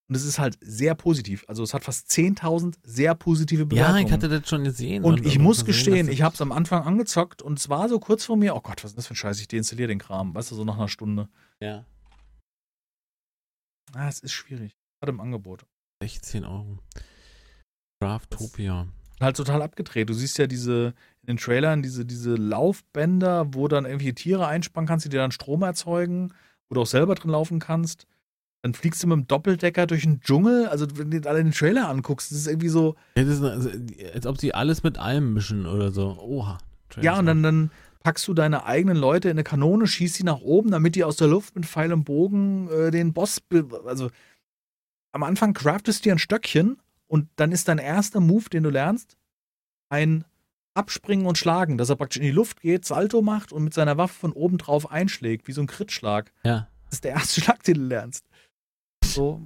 Speaker 1: Und es ist halt sehr positiv. Also es hat fast 10.000 sehr positive Bewertungen.
Speaker 2: Ja, ich hatte das schon gesehen.
Speaker 1: und ich muss
Speaker 2: gesehen,
Speaker 1: gestehen, ich habe es am Anfang angezockt und es war so kurz vor mir, oh Gott, was ist das für ein Scheiß, ich deinstalliere den Kram, weißt du, so nach einer Stunde.
Speaker 2: Ja,
Speaker 1: Ah, es ist schwierig. Gerade im Angebot.
Speaker 2: 16 Euro. Craftopia.
Speaker 1: Halt total abgedreht. Du siehst ja diese, in den Trailern, diese, diese Laufbänder, wo dann irgendwie Tiere einspannen kannst, die dir dann Strom erzeugen, wo du auch selber drin laufen kannst. Dann fliegst du mit dem Doppeldecker durch den Dschungel. Also, wenn du dir alle den Trailer anguckst, das ist irgendwie so,
Speaker 2: Ja, ist, also, als ob sie alles mit allem mischen oder so. Oha.
Speaker 1: Ja, und dann, dann packst du deine eigenen Leute in eine Kanone, schießt sie nach oben, damit die aus der Luft mit Pfeil und Bogen äh, den Boss. Also am Anfang craftest du dir ein Stöckchen und dann ist dein erster Move, den du lernst, ein Abspringen und Schlagen, dass er praktisch in die Luft geht, Salto macht und mit seiner Waffe von oben drauf einschlägt, wie so ein Crit-Schlag.
Speaker 2: Ja.
Speaker 1: Das ist der erste Schlag, den du lernst. So.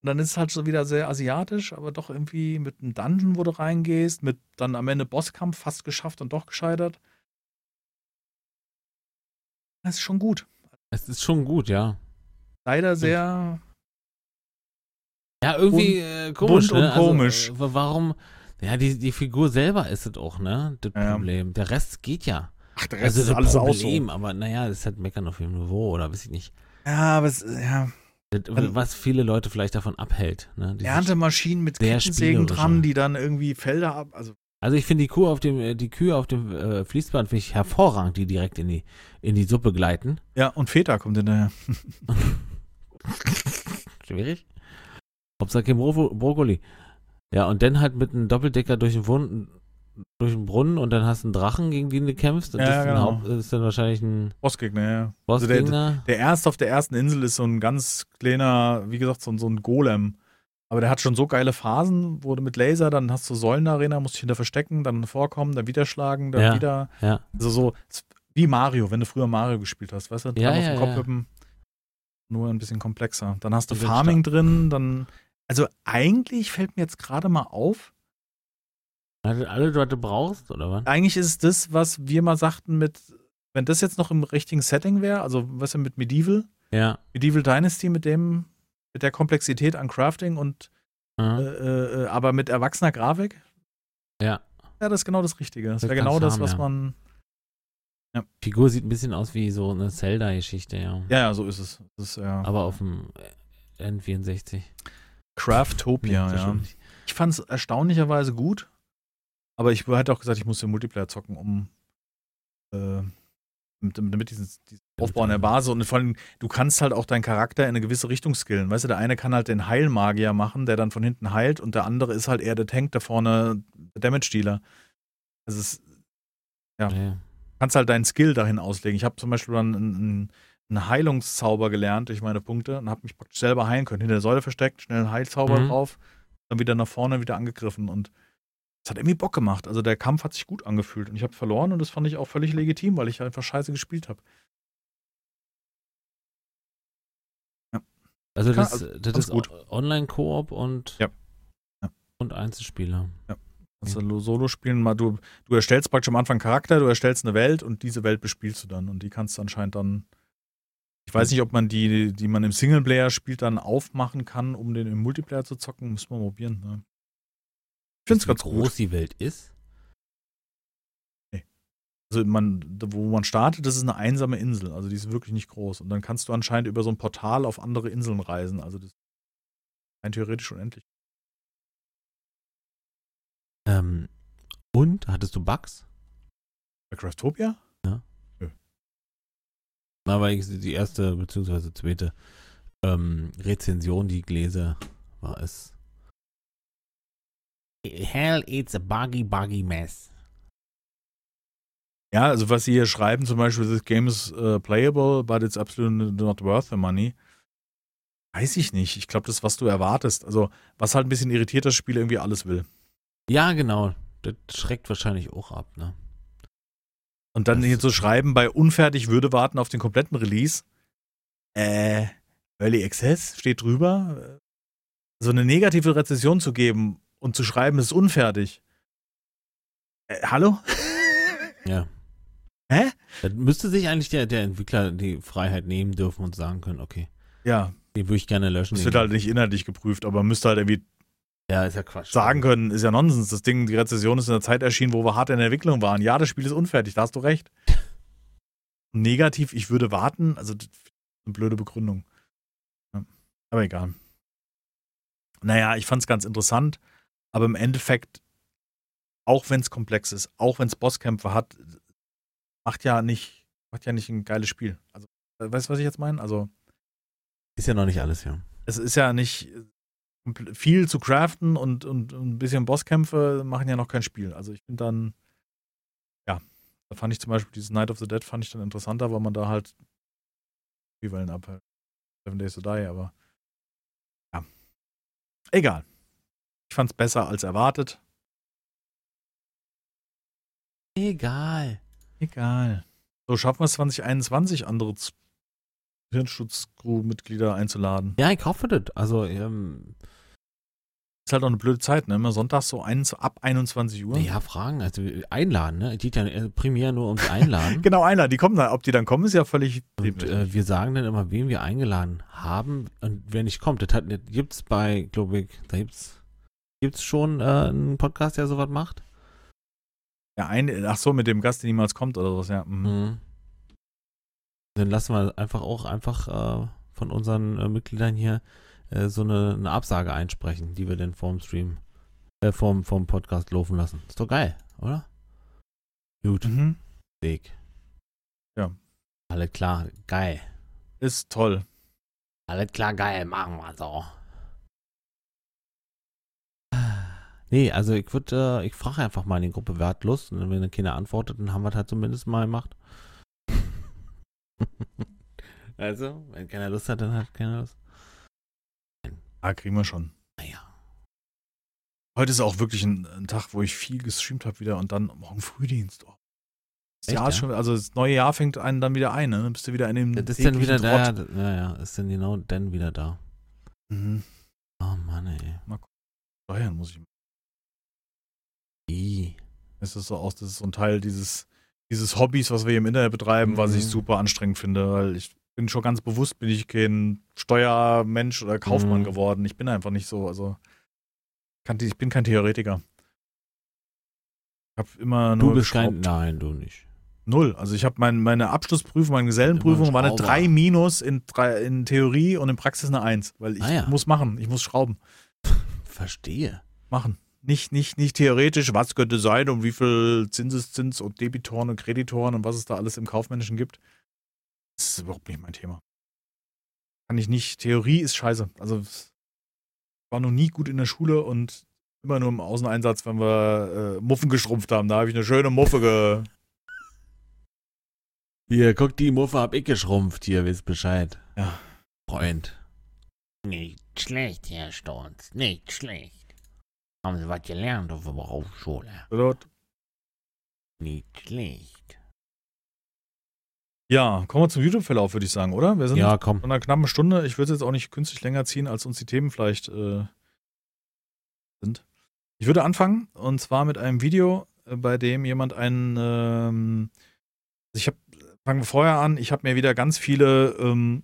Speaker 1: Und dann ist es halt so wieder sehr asiatisch, aber doch irgendwie mit einem Dungeon, wo du reingehst, mit dann am Ende Bosskampf fast geschafft und doch gescheitert. Das ist schon gut.
Speaker 2: Es ist schon gut, ja.
Speaker 1: Leider sehr.
Speaker 2: Ja, irgendwie äh, komisch.
Speaker 1: bunt und
Speaker 2: ne? Also,
Speaker 1: komisch.
Speaker 2: äh, warum? Ja, die, die Figur selber ist es auch, ne? Das
Speaker 1: Ja.
Speaker 2: Problem. Der Rest geht ja.
Speaker 1: Ach, der Rest
Speaker 2: also
Speaker 1: ist alles
Speaker 2: Problem,
Speaker 1: auch
Speaker 2: aber naja, das ist halt Meckern auf dem Niveau oder weiß ich nicht.
Speaker 1: so. Ja, aber es, ja.
Speaker 2: Das,
Speaker 1: Also-
Speaker 2: was viele Leute vielleicht davon abhält. Ne?
Speaker 1: Erntemaschinen mit Kettensägen dran, die dann irgendwie Felder ab. Also,
Speaker 2: Also ich finde die Kuh auf dem, äh, die Kühe auf dem äh, Fließband finde ich hervorragend, die direkt in die, in die Suppe gleiten.
Speaker 1: ja, und Feta kommt hinterher.
Speaker 2: Schwierig. Hauptsache kein Bro Brokkoli. Ja, und dann halt mit einem Doppeldecker durch den, Wund, durch den Brunnen und dann hast du einen Drachen, gegen den du kämpfst. Und
Speaker 1: Ja,
Speaker 2: das, ist,
Speaker 1: genau.
Speaker 2: Haupt, das ist dann wahrscheinlich ein
Speaker 1: Bossgegner, ja. Also der,
Speaker 2: Bossgegner.
Speaker 1: der erste auf der ersten Insel ist so ein ganz kleiner, wie gesagt, so, ein- so ein Golem. Aber der hat schon so geile Phasen, wo du mit Laser, dann hast du Säulenarena, musst dich hinter verstecken, dann vorkommen, dann wieder schlagen, dann
Speaker 2: Ja.
Speaker 1: wieder.
Speaker 2: ja.
Speaker 1: Also so ist wie Mario, wenn du früher Mario gespielt hast, weißt du?
Speaker 2: Ja,
Speaker 1: Dran auf
Speaker 2: ja,
Speaker 1: den Kopf
Speaker 2: ja.
Speaker 1: hüppen. Nur ein bisschen komplexer. Dann hast du
Speaker 2: Die
Speaker 1: Farming drin, dann. Also eigentlich fällt mir jetzt gerade mal auf,
Speaker 2: was du brauchst, oder was?
Speaker 1: eigentlich ist es das, was wir mal sagten mit, wenn das jetzt noch im richtigen Setting wäre, also was ja mit Medieval,
Speaker 2: Ja.
Speaker 1: Medieval Dynasty mit dem, mit der Komplexität an Crafting und äh,
Speaker 2: Mhm.
Speaker 1: äh, aber mit erwachsener Grafik,
Speaker 2: Ja.
Speaker 1: ja, das ist genau das Richtige. Das
Speaker 2: Das
Speaker 1: wäre genau das,
Speaker 2: haben,
Speaker 1: was
Speaker 2: ja.
Speaker 1: man.
Speaker 2: Figur sieht ein bisschen aus wie so eine Zelda-Geschichte, ja.
Speaker 1: Ja, ja, so ist es. Ist ja
Speaker 2: Aber auf dem N64.
Speaker 1: Craftopia, ja. Ich fand es erstaunlicherweise gut, aber ich hätte auch gesagt, ich muss den Multiplayer zocken, um äh, mit, damit dieses, dieses Aufbau an der Basis und vor allem, du kannst halt auch deinen Charakter in eine gewisse Richtung skillen. Weißt du, der eine kann halt den Heilmagier machen, der dann von hinten heilt und der andere ist halt eher der Tank, der vorne der Damage-Dealer. Also es Ja.
Speaker 2: Nee.
Speaker 1: kannst halt deinen Skill dahin auslegen. Ich habe zum Beispiel dann einen, einen, einen Heilungszauber gelernt durch meine Punkte und habe mich praktisch selber heilen können. Hinter der Säule versteckt, schnell einen Heilzauber
Speaker 2: Mhm.
Speaker 1: drauf, dann wieder nach vorne, wieder angegriffen und es hat irgendwie Bock gemacht. Also der Kampf hat sich gut angefühlt und ich habe verloren und das fand ich auch völlig legitim, weil ich einfach scheiße gespielt habe.
Speaker 2: Also
Speaker 1: Kann-
Speaker 2: das,
Speaker 1: also,
Speaker 2: das ist
Speaker 1: gut.
Speaker 2: Online-Koop und,
Speaker 1: Ja. Ja.
Speaker 2: und Einzelspieler.
Speaker 1: Also Solo spielen mal, du, du erstellst praktisch am Anfang Charakter, du erstellst eine Welt und diese Welt bespielst du dann und die kannst du anscheinend dann. Ich weiß nicht, ob man die, die man im Singleplayer spielt, dann aufmachen kann, um den im Multiplayer zu zocken. Müssen wir mal probieren. Ne? Ich finde es
Speaker 2: Wie
Speaker 1: ganz
Speaker 2: groß
Speaker 1: gut.
Speaker 2: die Welt ist.
Speaker 1: Also man, wo man startet, das ist eine einsame Insel. Also die ist wirklich nicht groß. Und dann kannst du anscheinend über so ein Portal auf andere Inseln reisen. Also das ist rein theoretisch unendlich.
Speaker 2: Ähm, und hattest du Bugs?
Speaker 1: Bei Craftopia?
Speaker 2: Na, weil ich die erste beziehungsweise zweite ähm, Rezension, die ich lese, war es. Hell, it's a buggy, buggy mess.
Speaker 1: Ja, also was sie hier schreiben, zum Beispiel, this game is uh, playable, but it's absolutely not worth the money. Weiß ich nicht. Ich glaube, das ist, was du erwartest. Also, was halt ein bisschen irritiert, das Spiel irgendwie alles will.
Speaker 2: Ja, genau. Das schreckt wahrscheinlich auch ab, ne?
Speaker 1: Und dann hier zu schreiben, bei unfertig würde warten auf den kompletten Release. Äh, Early Access steht drüber. So eine negative Rezession zu geben und zu schreiben, es ist unfertig. Äh, hallo?
Speaker 2: Ja.
Speaker 1: Hä?
Speaker 2: Dann müsste sich eigentlich der, der Entwickler die Freiheit nehmen dürfen und sagen können, okay,
Speaker 1: Ja,
Speaker 2: den würde ich gerne löschen.
Speaker 1: das wird halt nicht inhaltlich geprüft, aber müsste halt irgendwie
Speaker 2: ja, ist ja Quatsch.
Speaker 1: sagen können, ist ja Nonsens. Das Ding, die Rezession ist in der Zeit erschienen, wo wir hart in der Entwicklung waren. Ja, das Spiel ist unfertig, da hast du recht. Negativ, ich würde warten, also das ist eine blöde Begründung. Ja, aber egal. Naja, ich fand es ganz interessant, aber im Endeffekt, auch wenn es komplex ist, auch wenn es Bosskämpfe hat, macht ja nicht, macht ja nicht ein geiles Spiel. Also, äh, weißt du, was ich jetzt meine? Also,
Speaker 2: Ist ja noch nicht alles, ja.
Speaker 1: es ist ja nicht viel zu craften und, und, und ein bisschen Bosskämpfe machen ja noch kein Spiel. Also ich finde dann, ja, da fand ich zum Beispiel dieses Night of the Dead fand ich dann interessanter, weil man da halt die Wellen abhält. Seven Days to Die, aber ja. Egal. Ich fand es besser als erwartet.
Speaker 2: Egal.
Speaker 1: Egal. So schaffen wir es 2021, andere Hirnschutzcrew-Mitglieder einzuladen.
Speaker 2: Ja, ich hoffe das. Also, ähm,
Speaker 1: Ist halt auch eine blöde Zeit, ne? Immer sonntags so ein, ab 21 Uhr.
Speaker 2: Ja, fragen, also einladen, ne? Geht ja äh, primär nur ums Einladen.
Speaker 1: Genau, einer, die kommen dann. Ob die dann kommen, ist ja völlig.
Speaker 2: Und äh, wir sagen dann immer, wen wir eingeladen haben und wer nicht kommt. Das, hat, das gibt's bei, glaube ich, da gibt's, gibt's schon äh, einen Podcast, der sowas macht.
Speaker 1: ja, ein, ach so, mit dem Gast, der niemals kommt oder sowas, ja. Mhm.
Speaker 2: Mhm. Dann lassen wir einfach auch einfach äh, von unseren äh, Mitgliedern hier äh, so eine, eine Absage einsprechen, die wir dann vorm Stream, äh, vorm, vorm Podcast laufen lassen. Ist doch geil, oder? Gut,
Speaker 1: Mhm.
Speaker 2: Weg.
Speaker 1: Ja.
Speaker 2: Alles klar, geil.
Speaker 1: Ist toll.
Speaker 2: Alles klar, geil, machen wir so. Nee, also ich würde, äh, ich frage einfach mal in die Gruppe, wer hat Lust? Und wenn dann keiner antwortet, dann haben wir es halt zumindest mal gemacht. also, wenn keiner Lust hat, dann hat keiner Lust.
Speaker 1: Ah, kriegen wir schon.
Speaker 2: Naja.
Speaker 1: Heute ist auch wirklich ein, ein Tag, wo ich viel gestreamt habe wieder und dann morgen Frühdienst. Oh. Das
Speaker 2: Echt,
Speaker 1: Jahr
Speaker 2: ja?
Speaker 1: schon, also das neue Jahr fängt einen dann wieder ein, ne? Dann bist du wieder in dem
Speaker 2: Das ist dann wieder da,
Speaker 1: Trott.
Speaker 2: ja, ja, ist dann genau dann wieder da.
Speaker 1: Mhm.
Speaker 2: Oh Mann, ey.
Speaker 1: Steuern muss ich.
Speaker 2: I.
Speaker 1: Es ist so aus, das ist so ein Teil dieses, dieses Hobbys, was wir hier im Internet betreiben, was ich
Speaker 2: Mhm.
Speaker 1: super anstrengend finde, weil ich bin schon ganz bewusst, bin ich kein Steuermensch oder Kaufmann
Speaker 2: Mhm.
Speaker 1: geworden. Ich bin einfach nicht so, also kann, ich bin kein Theoretiker. Ich habe immer
Speaker 2: Du
Speaker 1: nur
Speaker 2: bist kein, nein, du nicht.
Speaker 1: Null. Also ich habe mein, meine Abschlussprüfung, meine Gesellenprüfung war eine
Speaker 2: Schrauber.
Speaker 1: 3 minus in, in Theorie und in Praxis eine 1, weil ich
Speaker 2: Ah ja.
Speaker 1: muss machen, ich muss schrauben.
Speaker 2: Verstehe.
Speaker 1: Machen. Nicht, nicht, nicht theoretisch, was könnte sein und wie viel Zinseszins und Debitoren und Kreditoren und was es da alles im Kaufmännischen gibt. Das ist überhaupt nicht mein Thema. Kann ich nicht. Theorie ist scheiße. Also ich war noch nie gut in der Schule und immer nur im Außeneinsatz, wenn wir äh, Muffen geschrumpft haben. Da habe ich eine schöne Muffe ge.
Speaker 2: Hier, guck, die Muffe hab ich geschrumpft. Hier, wisst Bescheid.
Speaker 1: Ja.
Speaker 2: Freund.
Speaker 3: Nicht schlecht, Herr Sturz, nicht schlecht. Haben Sie was gelernt auf der Berufsschule?
Speaker 1: Dort.
Speaker 3: Nicht schlecht.
Speaker 1: Ja, kommen wir zum YouTube-Verlauf, würde ich sagen, oder? Wir sind
Speaker 2: Ja, komm.
Speaker 1: in einer knappen Stunde. Ich würde es jetzt auch nicht künstlich länger ziehen, als uns die Themen vielleicht äh, sind. Ich würde anfangen, und zwar mit einem Video, äh, bei dem jemand einen, ähm, ich habe, fangen wir vorher an, ich habe mir wieder ganz viele ähm,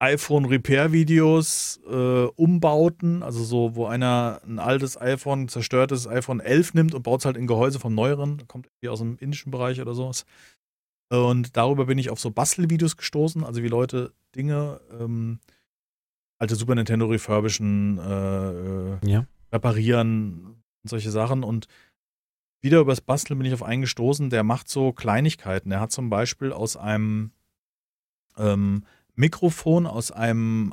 Speaker 1: iPhone-Repair-Videos, äh, Umbauten, also so, wo einer ein altes iPhone, zerstörtes iPhone 11 nimmt und baut es halt in Gehäuse vom neueren, kommt irgendwie aus dem indischen Bereich oder sowas. Und darüber bin ich auf so Bastelvideos gestoßen, also wie Leute Dinge, ähm, alte Super Nintendo refurbischen, äh, äh,
Speaker 2: Ja.
Speaker 1: reparieren und solche Sachen. Und wieder übers Basteln bin ich auf einen gestoßen, der macht so Kleinigkeiten. Der hat zum Beispiel aus einem ähm, Mikrofon, aus einem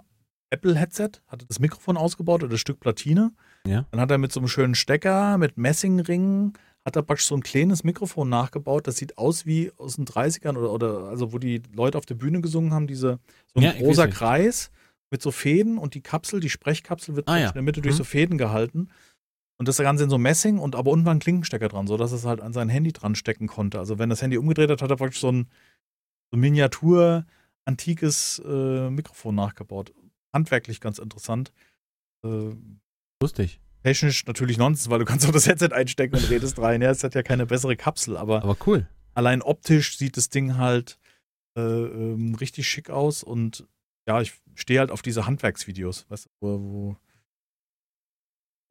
Speaker 1: Apple-Headset, hat er das Mikrofon ausgebaut oder das Stück Platine.
Speaker 2: Ja.
Speaker 1: Dann hat er mit so einem schönen Stecker, mit Messingringen, hat er praktisch so ein kleines Mikrofon nachgebaut. Das sieht aus wie aus den 30ern oder, oder also wo die Leute auf der Bühne gesungen haben, diese so ein
Speaker 2: Ja,
Speaker 1: großer. Kreis mit so Fäden und die Kapsel, die Sprechkapsel wird
Speaker 2: Ah, ja.
Speaker 1: in der Mitte durch
Speaker 2: Mhm.
Speaker 1: so Fäden gehalten. Und das Ganze in so Messing und aber unten war ein Klinkenstecker dran, sodass es halt an sein Handy dran stecken konnte. Also wenn das Handy umgedreht hat, hat er praktisch so ein, so Miniatur antikes äh, Mikrofon nachgebaut. Handwerklich ganz interessant. Äh,
Speaker 2: Lustig.
Speaker 1: Technisch natürlich Nonsens, weil du kannst auch das Headset einstecken und redest rein. Ja, es hat ja keine bessere Kapsel, aber
Speaker 2: Aber cool.
Speaker 1: allein optisch sieht das Ding halt äh, ähm, richtig schick aus und ja, ich stehe halt auf diese Handwerksvideos, weißt du, wo, wo,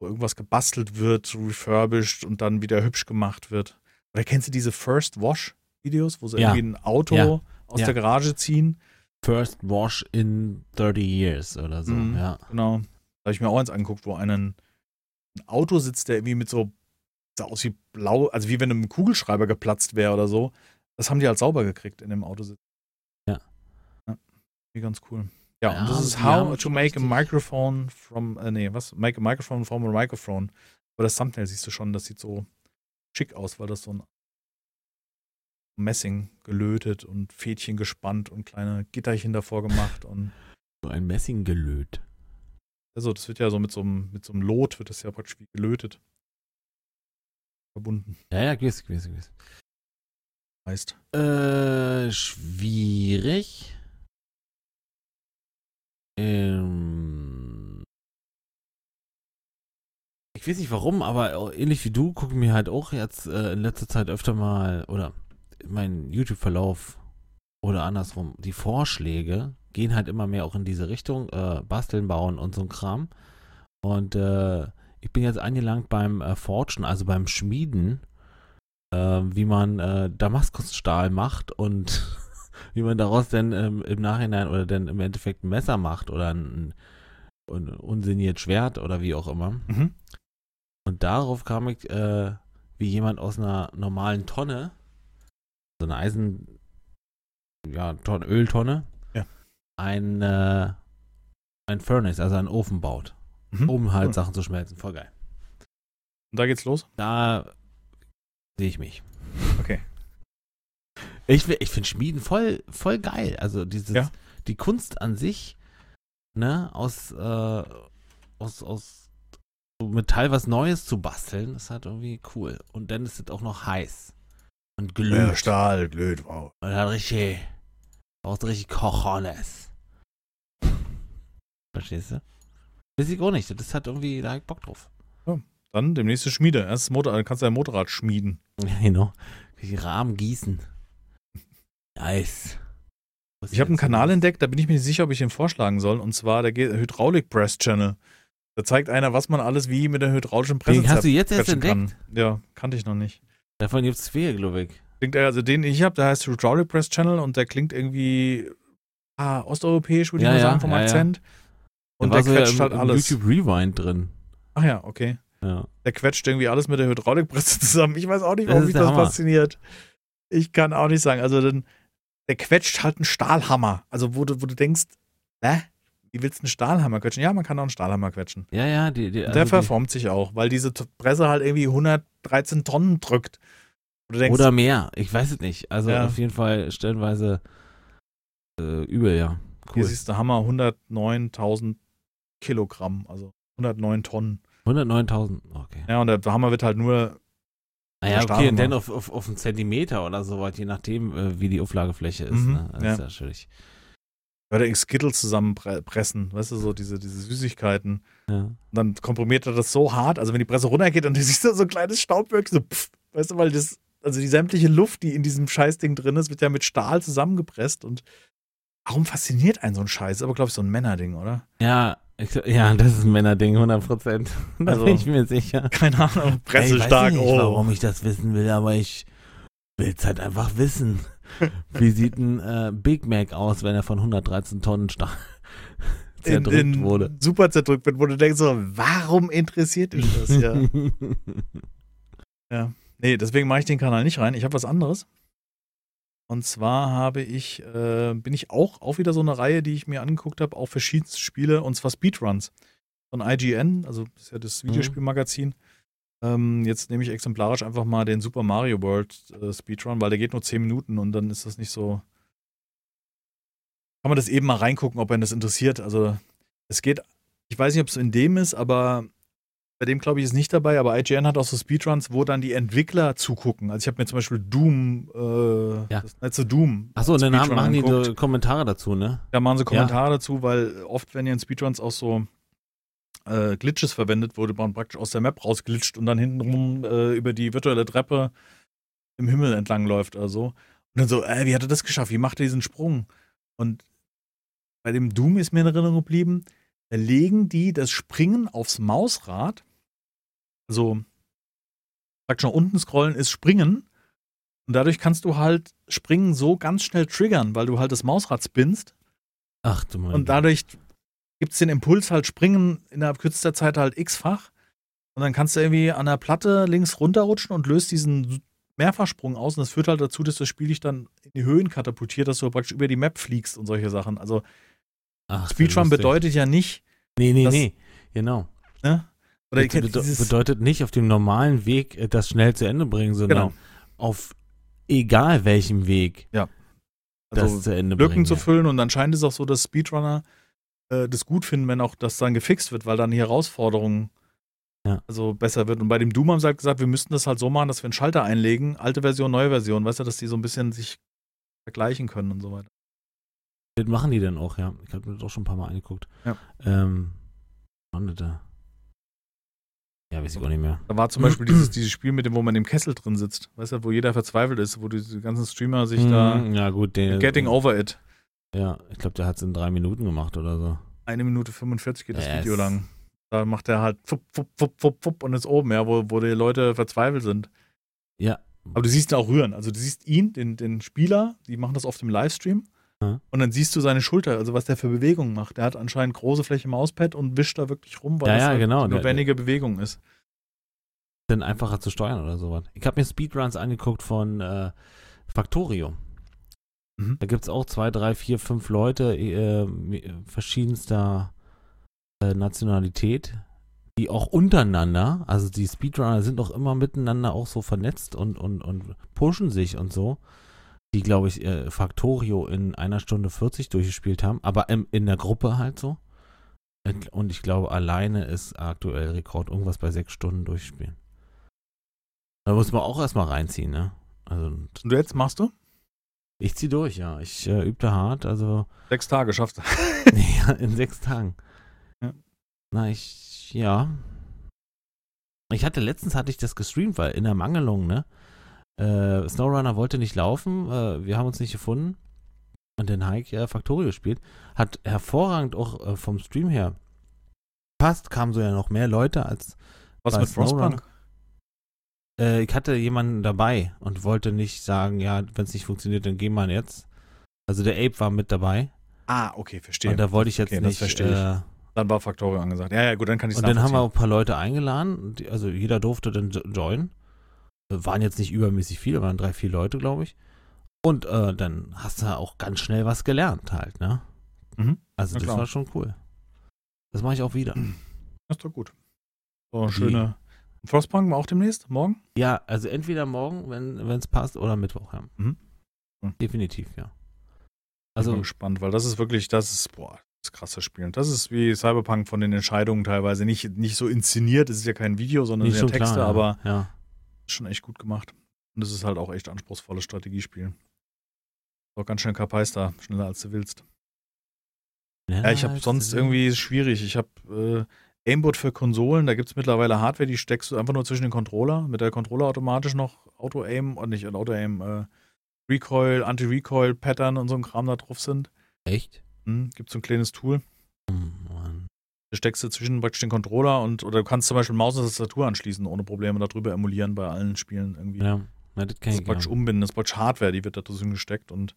Speaker 1: wo irgendwas gebastelt wird, refurbished und dann wieder hübsch gemacht wird. Oder kennst du diese First Wash Videos, wo sie
Speaker 2: Ja.
Speaker 1: irgendwie ein Auto
Speaker 2: Ja.
Speaker 1: aus
Speaker 2: Ja.
Speaker 1: der Garage ziehen?
Speaker 2: First Wash in 30 years oder so.
Speaker 1: Mhm.
Speaker 2: Ja.
Speaker 1: Genau. Da habe ich mir auch eins angeguckt, wo einen, ein Auto sitzt, der irgendwie mit so, sah aus wie blau, also wie wenn ein Kugelschreiber geplatzt wäre oder so. Das haben die halt sauber gekriegt in dem Autositz.
Speaker 2: Ja.
Speaker 1: ja. Wie ganz cool. Ja,
Speaker 2: Ja,
Speaker 1: und das ist How to make a microphone from, äh, nee, was? Make a microphone from a microphone. Aber das Thumbnail siehst du schon, das sieht so schick aus, weil das so ein Messing gelötet und Fädchen gespannt und kleine Gitterchen davor gemacht und
Speaker 2: So ein Messinggelöt.
Speaker 1: Also, das wird ja so mit so einem, mit so einem Lot, wird das ja praktisch wie gelötet. Verbunden,
Speaker 2: Ja, ja, gewiss, gewiss, gewiss.
Speaker 1: heißt.
Speaker 2: Äh, schwierig. Ähm, Ich weiß nicht warum, aber ähnlich wie du gucke ich mir halt auch jetzt äh, in letzter Zeit öfter mal oder mein YouTube-Verlauf oder andersrum, die Vorschläge gehen halt immer mehr auch in diese Richtung, äh, basteln, bauen und so ein Kram. Und äh, ich bin jetzt angelangt beim äh, Forgen, also beim Schmieden, äh, wie man äh, Damaskusstahl macht und wie man daraus dann ähm, im Nachhinein oder dann im Endeffekt ein Messer macht oder ein, ein unsinniert Schwert oder wie auch immer.
Speaker 1: Mhm.
Speaker 2: Und darauf kam ich, äh, wie jemand aus einer normalen Tonne, so eine Eisen, ja, Ton Öltonne. Ein, äh, ein Furnace, also einen Ofen baut,
Speaker 1: Mhm.
Speaker 2: um halt
Speaker 1: Cool.
Speaker 2: Sachen zu schmelzen. Voll geil.
Speaker 1: Und da geht's los.
Speaker 2: Da sehe ich mich.
Speaker 1: Okay.
Speaker 2: Ich, ich finde Schmieden voll, voll geil. Also dieses,
Speaker 1: Ja.
Speaker 2: die Kunst an sich, ne, aus, äh, aus, aus so Metall was Neues zu basteln, ist halt irgendwie cool. Und dann ist es auch noch heiß. Und glüht.
Speaker 1: Stahl, glüht, wow.
Speaker 2: Und hat richtig, brauchst richtig Cojones. Verstehst du? Weiß ich auch nicht. Das hat irgendwie, da hab ich Bock drauf.
Speaker 1: Dann demnächst ist Schmiede. Erst Motor, dann kannst du ein Motorrad schmieden.
Speaker 2: Ja, genau. Die Rahmen gießen. Nice. Was
Speaker 1: Ich habe einen Kanal entdeckt, da bin ich mir nicht sicher, ob ich den vorschlagen soll. Und zwar der Hydraulic Press Channel. Da zeigt einer, was man alles wie mit der hydraulischen Presse
Speaker 2: Den hast du jetzt erst entdeckt?
Speaker 1: kann. Ja, kannte ich noch nicht.
Speaker 2: Davon gibt es zwei, glaube ich.
Speaker 1: Klingt, also den ich habe, der heißt Hydraulic Press Channel und der klingt irgendwie ah, osteuropäisch, würde
Speaker 2: Ja,
Speaker 1: ich mal
Speaker 2: ja,
Speaker 1: sagen, vom
Speaker 2: ja, ja.
Speaker 1: Und der
Speaker 2: war so ja
Speaker 1: quetscht
Speaker 2: im,
Speaker 1: halt alles.
Speaker 2: YouTube Rewind drin.
Speaker 1: Ach ja, okay.
Speaker 2: Ja.
Speaker 1: Der quetscht irgendwie alles mit der Hydraulikpresse zusammen. Ich weiß auch nicht, warum mich
Speaker 2: der
Speaker 1: das
Speaker 2: Hammer.
Speaker 1: fasziniert. Ich kann auch nicht sagen. Also dann, der quetscht halt einen Stahlhammer. Also wo du, wo du denkst, hä? Wie willst du einen Stahlhammer quetschen? Ja, man kann auch einen Stahlhammer quetschen.
Speaker 2: Ja, ja, die, die, also
Speaker 1: der
Speaker 2: die,
Speaker 1: verformt sich auch, weil diese Presse halt irgendwie 113 Tonnen drückt. Denkst,
Speaker 2: Oder mehr. Ich weiß es nicht. Also
Speaker 1: Ja.
Speaker 2: auf jeden Fall stellenweise äh, übel, ja.
Speaker 1: hier
Speaker 2: Cool.
Speaker 1: siehst du Hammer 109.000 Kilogramm, also 109 Tonnen.
Speaker 2: 109.000. Okay.
Speaker 1: Ja, und der Hammer wird halt nur,
Speaker 2: Naja, okay, und dann auf, auf, auf einen Zentimeter oder so, was, je nachdem, äh, wie die Auflagefläche ist.
Speaker 1: Mhm,
Speaker 2: ne? Das
Speaker 1: ja.
Speaker 2: ist natürlich.
Speaker 1: würde irgendwie Skittles zusammenpressen, weißt du, so diese, diese Süßigkeiten.
Speaker 2: Ja.
Speaker 1: Und dann komprimiert er das so hart, also wenn die Presse runtergeht und du siehst da so ein kleines Staubwölkchen, so pff, weißt du, weil das, also die sämtliche Luft, die in diesem Scheißding drin ist, wird ja mit Stahl zusammengepresst und warum fasziniert einen so ein Scheiß? Aber glaube ich so ein Männerding, oder?
Speaker 2: Ja, ich, ja, das ist ein Männerding, 100 Prozent. Da
Speaker 1: Also,
Speaker 2: bin ich mir sicher.
Speaker 1: Keine Ahnung,
Speaker 2: Ey, ich weiß
Speaker 1: pressestark,
Speaker 2: nicht,
Speaker 1: oh.
Speaker 2: warum ich das wissen will, aber ich will es halt einfach wissen. Wie sieht ein äh, Big Mac aus, wenn er von 113 Tonnen
Speaker 1: in,
Speaker 2: zerdrückt
Speaker 1: in
Speaker 2: wurde?
Speaker 1: super zerdrückt wird, wo du denkst so, warum interessiert dich das ja? Nee, deswegen mache ich den Kanal nicht rein. Ich habe was anderes. Und zwar habe ich, äh, bin ich auch auch wieder so eine Reihe, die ich mir angeguckt habe, auch verschiedenste Spiele, und zwar Speedruns. Von IGN, also das ist ja das Videospielmagazin. Ähm, jetzt nehme ich exemplarisch einfach mal den Super Mario World äh, Speedrun, weil der geht nur 10 Minuten und dann ist das nicht so. Kann man das eben mal reingucken, ob einen das interessiert. Also es geht, ich weiß nicht, ob es in dem ist, aber bei dem glaube ich ist nicht dabei, aber IGN hat auch so Speedruns, wo dann die Entwickler zugucken. Also ich habe mir zum Beispiel Doom, äh,
Speaker 2: Ja.
Speaker 1: das letzte Doom.
Speaker 2: Achso, und dann haben, machen die so Kommentare dazu, ne?
Speaker 1: Da machen sie Kommentare dazu, weil oft werden ja in Speedruns auch so äh, Glitches verwendet, wo man praktisch aus der Map rausglitscht und dann hintenrum äh, über die virtuelle Treppe im Himmel entlang läuft oder so. Und dann so, äh, wie hat er das geschafft? Wie macht er diesen Sprung? Und bei dem Doom ist mir in Erinnerung geblieben, da legen die das Springen aufs Mausrad. Also praktisch nach unten scrollen ist Springen. Und dadurch kannst du halt Springen so ganz schnell triggern, weil du halt das Mausrad spinnst.
Speaker 2: Ach du mein
Speaker 1: Und dadurch gibt es den Impuls halt springen innerhalb kürzester Zeit halt x-fach. Und dann kannst du irgendwie an der Platte links runterrutschen und löst diesen Mehrfachsprung aus. Und das führt halt dazu, dass das Spiel dich dann in die Höhen katapultiert, dass du praktisch über die Map fliegst und solche Sachen. Also
Speaker 2: Ach,
Speaker 1: Speedrun bedeutet ja nicht,
Speaker 2: Nee, nee, nee. Genau.
Speaker 1: ne? Oder ihr
Speaker 2: Das
Speaker 1: kennt
Speaker 2: bede bedeutet nicht auf dem normalen Weg äh, das schnell zu Ende bringen, sondern
Speaker 1: Genau.
Speaker 2: auf egal welchem Weg das
Speaker 1: also
Speaker 2: zu Ende
Speaker 1: Lücken
Speaker 2: bringen.
Speaker 1: zu
Speaker 2: ja.
Speaker 1: füllen. Und anscheinend ist auch so, dass Speedrunner äh, das gut finden, wenn auch das dann gefixt wird, weil dann die Herausforderung
Speaker 2: Ja.
Speaker 1: also besser wird. Und bei dem Doom haben sie halt gesagt, wir müssten das halt so machen, dass wir einen Schalter einlegen, alte Version, neue Version, weißt du, dass die so ein bisschen sich vergleichen können und so weiter.
Speaker 2: Das machen die dann auch, ja. Ich habe mir das auch schon ein paar Mal angeguckt.
Speaker 1: Ja.
Speaker 2: Ähm, da? Ja, weiß ich auch nicht mehr.
Speaker 1: Da war zum Beispiel dieses, dieses Spiel mit dem, wo man im Kessel drin sitzt. Weißt du, wo jeder verzweifelt ist, wo die ganzen Streamer sich da.
Speaker 2: Hm, ja, gut, der.
Speaker 1: Getting over it.
Speaker 2: Ja, ich glaube, der hat es in drei Minuten gemacht oder so.
Speaker 1: Eine Minute 45 geht das Video lang. Da macht er halt fupp, fupp, fupp, fupp, fupp und ist oben, ja, wo, wo die Leute verzweifelt sind.
Speaker 2: Ja.
Speaker 1: Aber du siehst ihn auch rühren. Also du siehst ihn, den, den Spieler, die machen das oft im Livestream.
Speaker 2: Ja.
Speaker 1: Und dann siehst du seine Schulter, also was der für Bewegungen macht. Der hat anscheinend große Fläche Mauspad und wischt da wirklich rum, weil
Speaker 2: Ja,
Speaker 1: das
Speaker 2: ja,
Speaker 1: halt
Speaker 2: genau.
Speaker 1: eine
Speaker 2: Der-
Speaker 1: notwendige Bewegung ist.
Speaker 2: Dann einfacher zu steuern oder sowas. Ich habe mir Speedruns angeguckt von äh, Factorio.
Speaker 1: Mhm.
Speaker 2: Da gibt es auch zwei, drei, vier, fünf Leute äh, verschiedenster äh, Nationalität, die auch untereinander, also die Speedrunner sind auch immer miteinander auch so vernetzt und, und, und pushen sich und so, die, glaube ich, äh, Factorio in einer Stunde 40 durchgespielt haben, aber im, in der Gruppe halt so. Und ich glaube, alleine ist aktuell Rekord irgendwas bei sechs Stunden durchspielen. Da muss man auch erstmal reinziehen, ne? Also
Speaker 1: Und jetzt machst du?
Speaker 2: ich zieh durch, ja. Ich äh, da hart, also
Speaker 1: Sechs Tage schaffst du.
Speaker 2: ja, in sechs Tagen.
Speaker 1: Ja.
Speaker 2: Na, ich, ja. Ich hatte, letztens hatte ich das gestreamt, weil in der Mangelung, ne? Äh, Snowrunner wollte nicht laufen, äh, wir haben uns nicht gefunden. Und den Hike äh, Factorio spielt. Hat hervorragend auch äh, vom Stream her passt, kamen so ja noch mehr Leute als
Speaker 1: Was
Speaker 2: Bei
Speaker 1: mit Frostpunk?
Speaker 2: äh, ich hatte jemanden dabei und wollte nicht sagen, ja, wenn es nicht funktioniert, dann geh mal jetzt. Also der Ape war mit dabei
Speaker 1: Ah, okay, verstehe.
Speaker 2: und da wollte ich jetzt
Speaker 1: Okay, das
Speaker 2: nicht.
Speaker 1: verstehe ich.
Speaker 2: Äh,
Speaker 1: Dann war Factorio angesagt. Ja, ja, gut, dann kann ich
Speaker 2: und dann haben wir auch ein paar Leute eingeladen. Die, also jeder durfte dann jo- joinen. Waren jetzt nicht übermäßig viele, waren drei, vier Leute, glaube ich. Und äh, dann hast du auch ganz schnell was gelernt halt, ne?
Speaker 1: Mhm.
Speaker 2: Also
Speaker 1: Na
Speaker 2: das
Speaker 1: klar.
Speaker 2: war schon cool. Das mache ich auch wieder.
Speaker 1: Das ist doch gut. So,
Speaker 2: Die-
Speaker 1: schöne. Frostpunk auch demnächst? Morgen?
Speaker 2: Ja, also entweder morgen, wenn es passt, oder Mittwoch, ja.
Speaker 1: Mhm. Mhm.
Speaker 2: Definitiv, ja.
Speaker 1: Also
Speaker 2: Also,
Speaker 1: gespannt, weil das ist wirklich, das ist, boah, das ist krasses Spielen. Das ist wie Cyberpunk von den Entscheidungen teilweise nicht, nicht so inszeniert. Es ist ja kein Video, sondern ja Texte,
Speaker 2: klar, ja.
Speaker 1: aber
Speaker 2: ja.
Speaker 1: Schon echt gut gemacht. Und es ist halt auch echt anspruchsvolles Strategiespiel. Auch ganz schön Kapeister, schneller als du willst. Ja, ich habe sonst irgendwie schwierig. Ich habe äh, Aimbot für Konsolen, da gibt es mittlerweile Hardware, die steckst du einfach nur zwischen den Controller, mit der Controller automatisch noch Auto-Aim und nicht Auto-Aim, äh, Recoil, Anti-Recoil-Pattern und so ein Kram da drauf sind.
Speaker 2: Echt?
Speaker 1: Hm, gibt so ein kleines Tool.
Speaker 2: Hm, Mann.
Speaker 1: Da steckst du zwischen praktisch den Controller und oder du kannst zum Beispiel Maus und Tastatur anschließen, ohne Probleme darüber emulieren bei allen Spielen irgendwie.
Speaker 2: Ja, na, das
Speaker 1: Das
Speaker 2: kann
Speaker 1: ist
Speaker 2: ich
Speaker 1: praktisch
Speaker 2: ja.
Speaker 1: umbinden, das ist praktisch Hardware, die wird da drin gesteckt und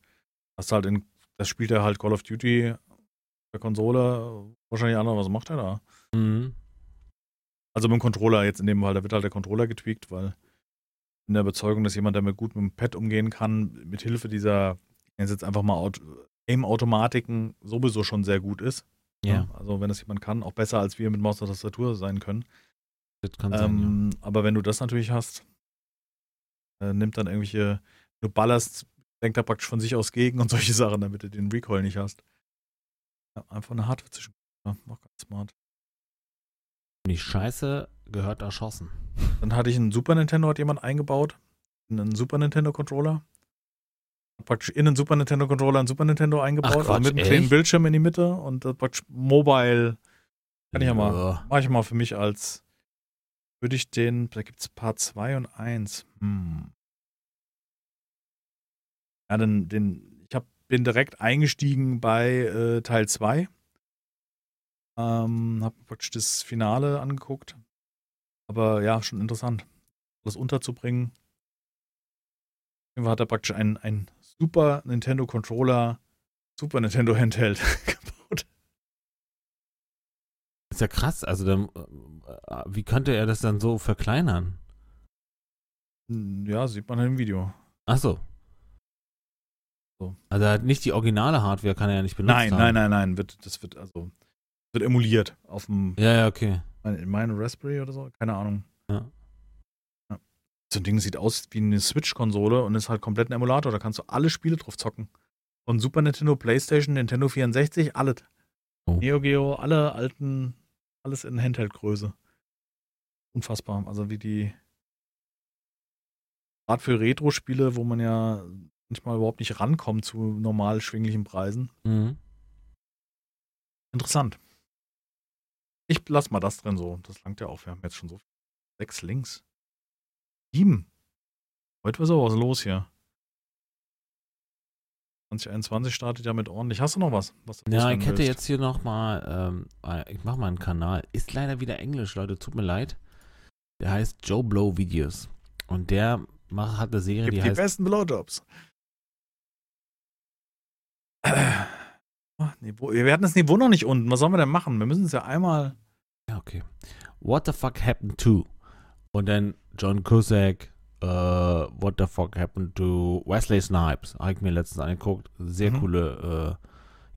Speaker 1: hast halt in, das spielt er halt Call of Duty der Konsole, wahrscheinlich anders, was macht er da?
Speaker 2: Mhm.
Speaker 1: Also mit dem Controller jetzt in dem Fall, da wird halt der Controller getweakt, weil in der Überzeugung, dass jemand, der mit gut mit dem Pad umgehen kann, mit Hilfe dieser, ich nenne es jetzt einfach mal Aut Aim-Automatiken sowieso schon sehr gut ist.
Speaker 2: Ja,
Speaker 1: Also wenn das jemand kann, auch besser als wir mit Maus und Tastatur sein können.
Speaker 2: das kann sein,
Speaker 1: Ähm, Aber wenn du das natürlich hast, äh, nimmt dann irgendwelche, du ballerst, denkt er praktisch von sich aus gegen und solche Sachen, damit du den Recoil nicht hast. Ja, einfach eine Hardware zwischen. Ja, auch ganz smart.
Speaker 2: ja. Die Scheiße gehört erschossen.
Speaker 1: Dann hatte ich einen Super Nintendo, hat jemand eingebaut. Einen Super Nintendo Controller. Praktisch in den Super Nintendo Controller einen Super Nintendo eingebaut,
Speaker 2: Quatsch,
Speaker 1: mit einem kleinen? Bildschirm in die Mitte und das praktisch mobile. Kann ich ja mal. Mache ich mal für mich als. Würde ich den. Da gibt es Part 2 und 1. Hm. Ja, den, den, ich hab, bin direkt eingestiegen bei äh, Teil 2. Ähm, hab praktisch das Finale angeguckt. Aber ja, schon interessant. Das unterzubringen. Fall hat er praktisch ein, ein Super Nintendo Controller, Super Nintendo Handheld gebaut.
Speaker 2: Ist ja krass, also dann, äh, wie könnte er das dann so verkleinern?
Speaker 1: Hm, Ja, sieht man im Video.
Speaker 2: Ach so.
Speaker 1: So.
Speaker 2: Also nicht die originale Hardware, kann er ja nicht benutzen.
Speaker 1: Nein, nein, nein, nein. Wird, das wird also wird emuliert auf dem
Speaker 2: Ja, ja, okay.
Speaker 1: in meinem Raspberry oder so. Keine Ahnung.
Speaker 2: Ja.
Speaker 1: So ein Ding sieht aus wie eine Switch-Konsole und ist halt komplett ein Emulator. Da kannst du alle Spiele drauf zocken. Von Super Nintendo, PlayStation, Nintendo 64, alles.
Speaker 2: Oh.
Speaker 1: Neo Geo, alle alten, alles in Handheld-Größe. Unfassbar. Also wie die. Gerade für Retro-Spiele, wo man ja manchmal überhaupt nicht rankommt zu normal schwinglichen Preisen.
Speaker 2: Mhm.
Speaker 1: Interessant. Ich lass mal das drin so. Das langt ja auch. Wir haben jetzt schon so. Sechs Links. Sieben. Heute war so was los hier. 2021 startet ja mit ordentlich. Hast du noch was? was du
Speaker 2: Ja, ich hätte
Speaker 1: willst?
Speaker 2: jetzt hier nochmal, ähm, äh, ich mach mal einen Kanal. Ist leider wieder Englisch, Leute, tut mir leid. Der heißt Joe Blow Videos. Und der macht, hat eine Serie,
Speaker 1: Gibt
Speaker 2: die
Speaker 1: die
Speaker 2: heißt
Speaker 1: besten Blowjobs. Äh, Niveau- Wir hatten das Niveau noch nicht unten. Was sollen wir denn machen? Wir müssen es ja einmal.
Speaker 2: Ja, okay. What the fuck happened to? Und dann John Cusack, äh, What the fuck happened to Wesley Snipes? Habe ich mir letztens angeguckt. Sehr
Speaker 1: Mhm.
Speaker 2: coole äh,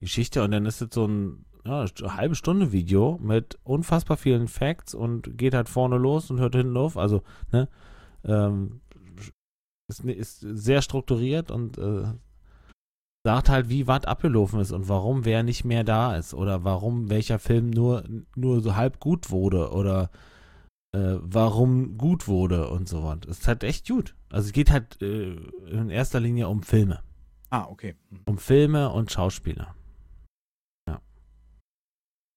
Speaker 2: Geschichte. Und dann ist es so ein ja, halbe Stunde Video mit unfassbar vielen Facts und geht halt vorne los und hört hinten auf. Also, ne? Ähm, ist, ist sehr strukturiert und äh, sagt halt, wie was abgelaufen ist und warum wer nicht mehr da ist oder warum welcher Film nur, nur so halb gut wurde oder äh, warum gut wurde und so was. Es ist halt echt gut. Also es geht halt äh, in erster Linie um Filme.
Speaker 1: Ah, okay. Hm.
Speaker 2: Um Filme und Schauspieler. Ja.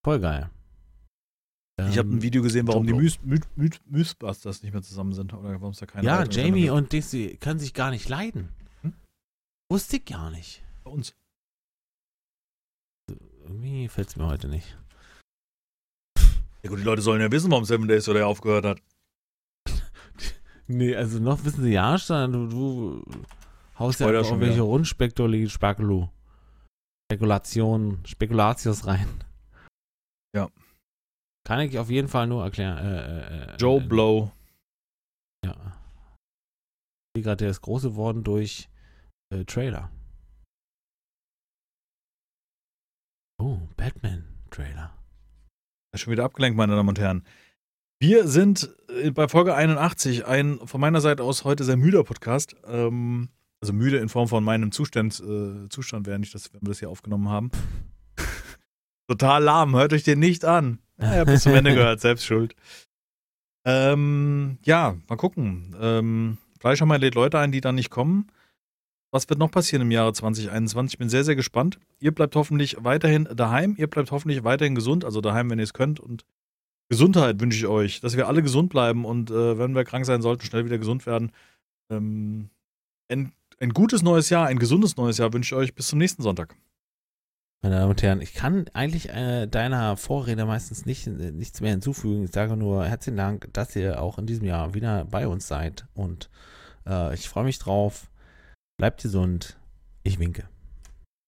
Speaker 2: Voll geil.
Speaker 1: Ich habe
Speaker 2: Ähm,
Speaker 1: ein Video gesehen, warum die Myth- Myth- Mythbusters nicht mehr zusammen sind. Oder warum es da keine
Speaker 2: Ja, Jamie und Dixie können sich gar nicht leiden.
Speaker 1: Hm?
Speaker 2: Wusste ich gar nicht.
Speaker 1: Bei uns.
Speaker 2: Irgendwie fällt es mir heute nicht.
Speaker 1: Ja gut, die Leute sollen ja wissen, warum Seven Days oder aufgehört hat.
Speaker 2: Nee, also noch wissen sie ja, sondern du, du haust ja
Speaker 1: schon
Speaker 2: irgendwelche. Rundspekuli, Spekulu, Spekulationen, Spekulatius rein.
Speaker 1: Ja.
Speaker 2: Kann ich auf jeden Fall nur erklären. Äh, äh, äh,
Speaker 1: Joe
Speaker 2: äh,
Speaker 1: Blow.
Speaker 2: Ja. Wie gerade der ist groß geworden durch äh, Trailer. Oh, Batman-Trailer.
Speaker 1: Schon wieder abgelenkt, meine Damen und Herren. Wir sind äh, bei Folge 81, ein von meiner Seite aus heute sehr müder Podcast. Ähm, also müde in Form von meinem Zustand, äh, Zustand während ich das, wenn wir das hier aufgenommen haben. Total lahm, hört euch den nicht an. Ja, bis zum Ende gehört, selbst schuld. Ähm, ja, mal gucken. Ähm, vielleicht mal lädt Leute ein, die dann nicht kommen. Was wird noch passieren im Jahre 2021? Ich bin sehr, sehr gespannt. Ihr bleibt hoffentlich weiterhin daheim. Ihr bleibt hoffentlich weiterhin gesund, also daheim, wenn ihr es könnt. Und Gesundheit wünsche ich euch, dass wir alle gesund bleiben und äh, wenn wir krank sein sollten, schnell wieder gesund werden. Ähm, ein, ein gutes neues Jahr, ein gesundes neues Jahr wünsche ich euch. Bis zum nächsten Sonntag.
Speaker 2: Meine Damen und Herren, ich kann eigentlich äh, deiner Vorrede meistens nicht, äh, nichts mehr hinzufügen. Ich sage nur herzlichen Dank, dass ihr auch in diesem Jahr wieder bei uns seid. Und äh, ich freue mich drauf. Bleibt gesund. Ich winke.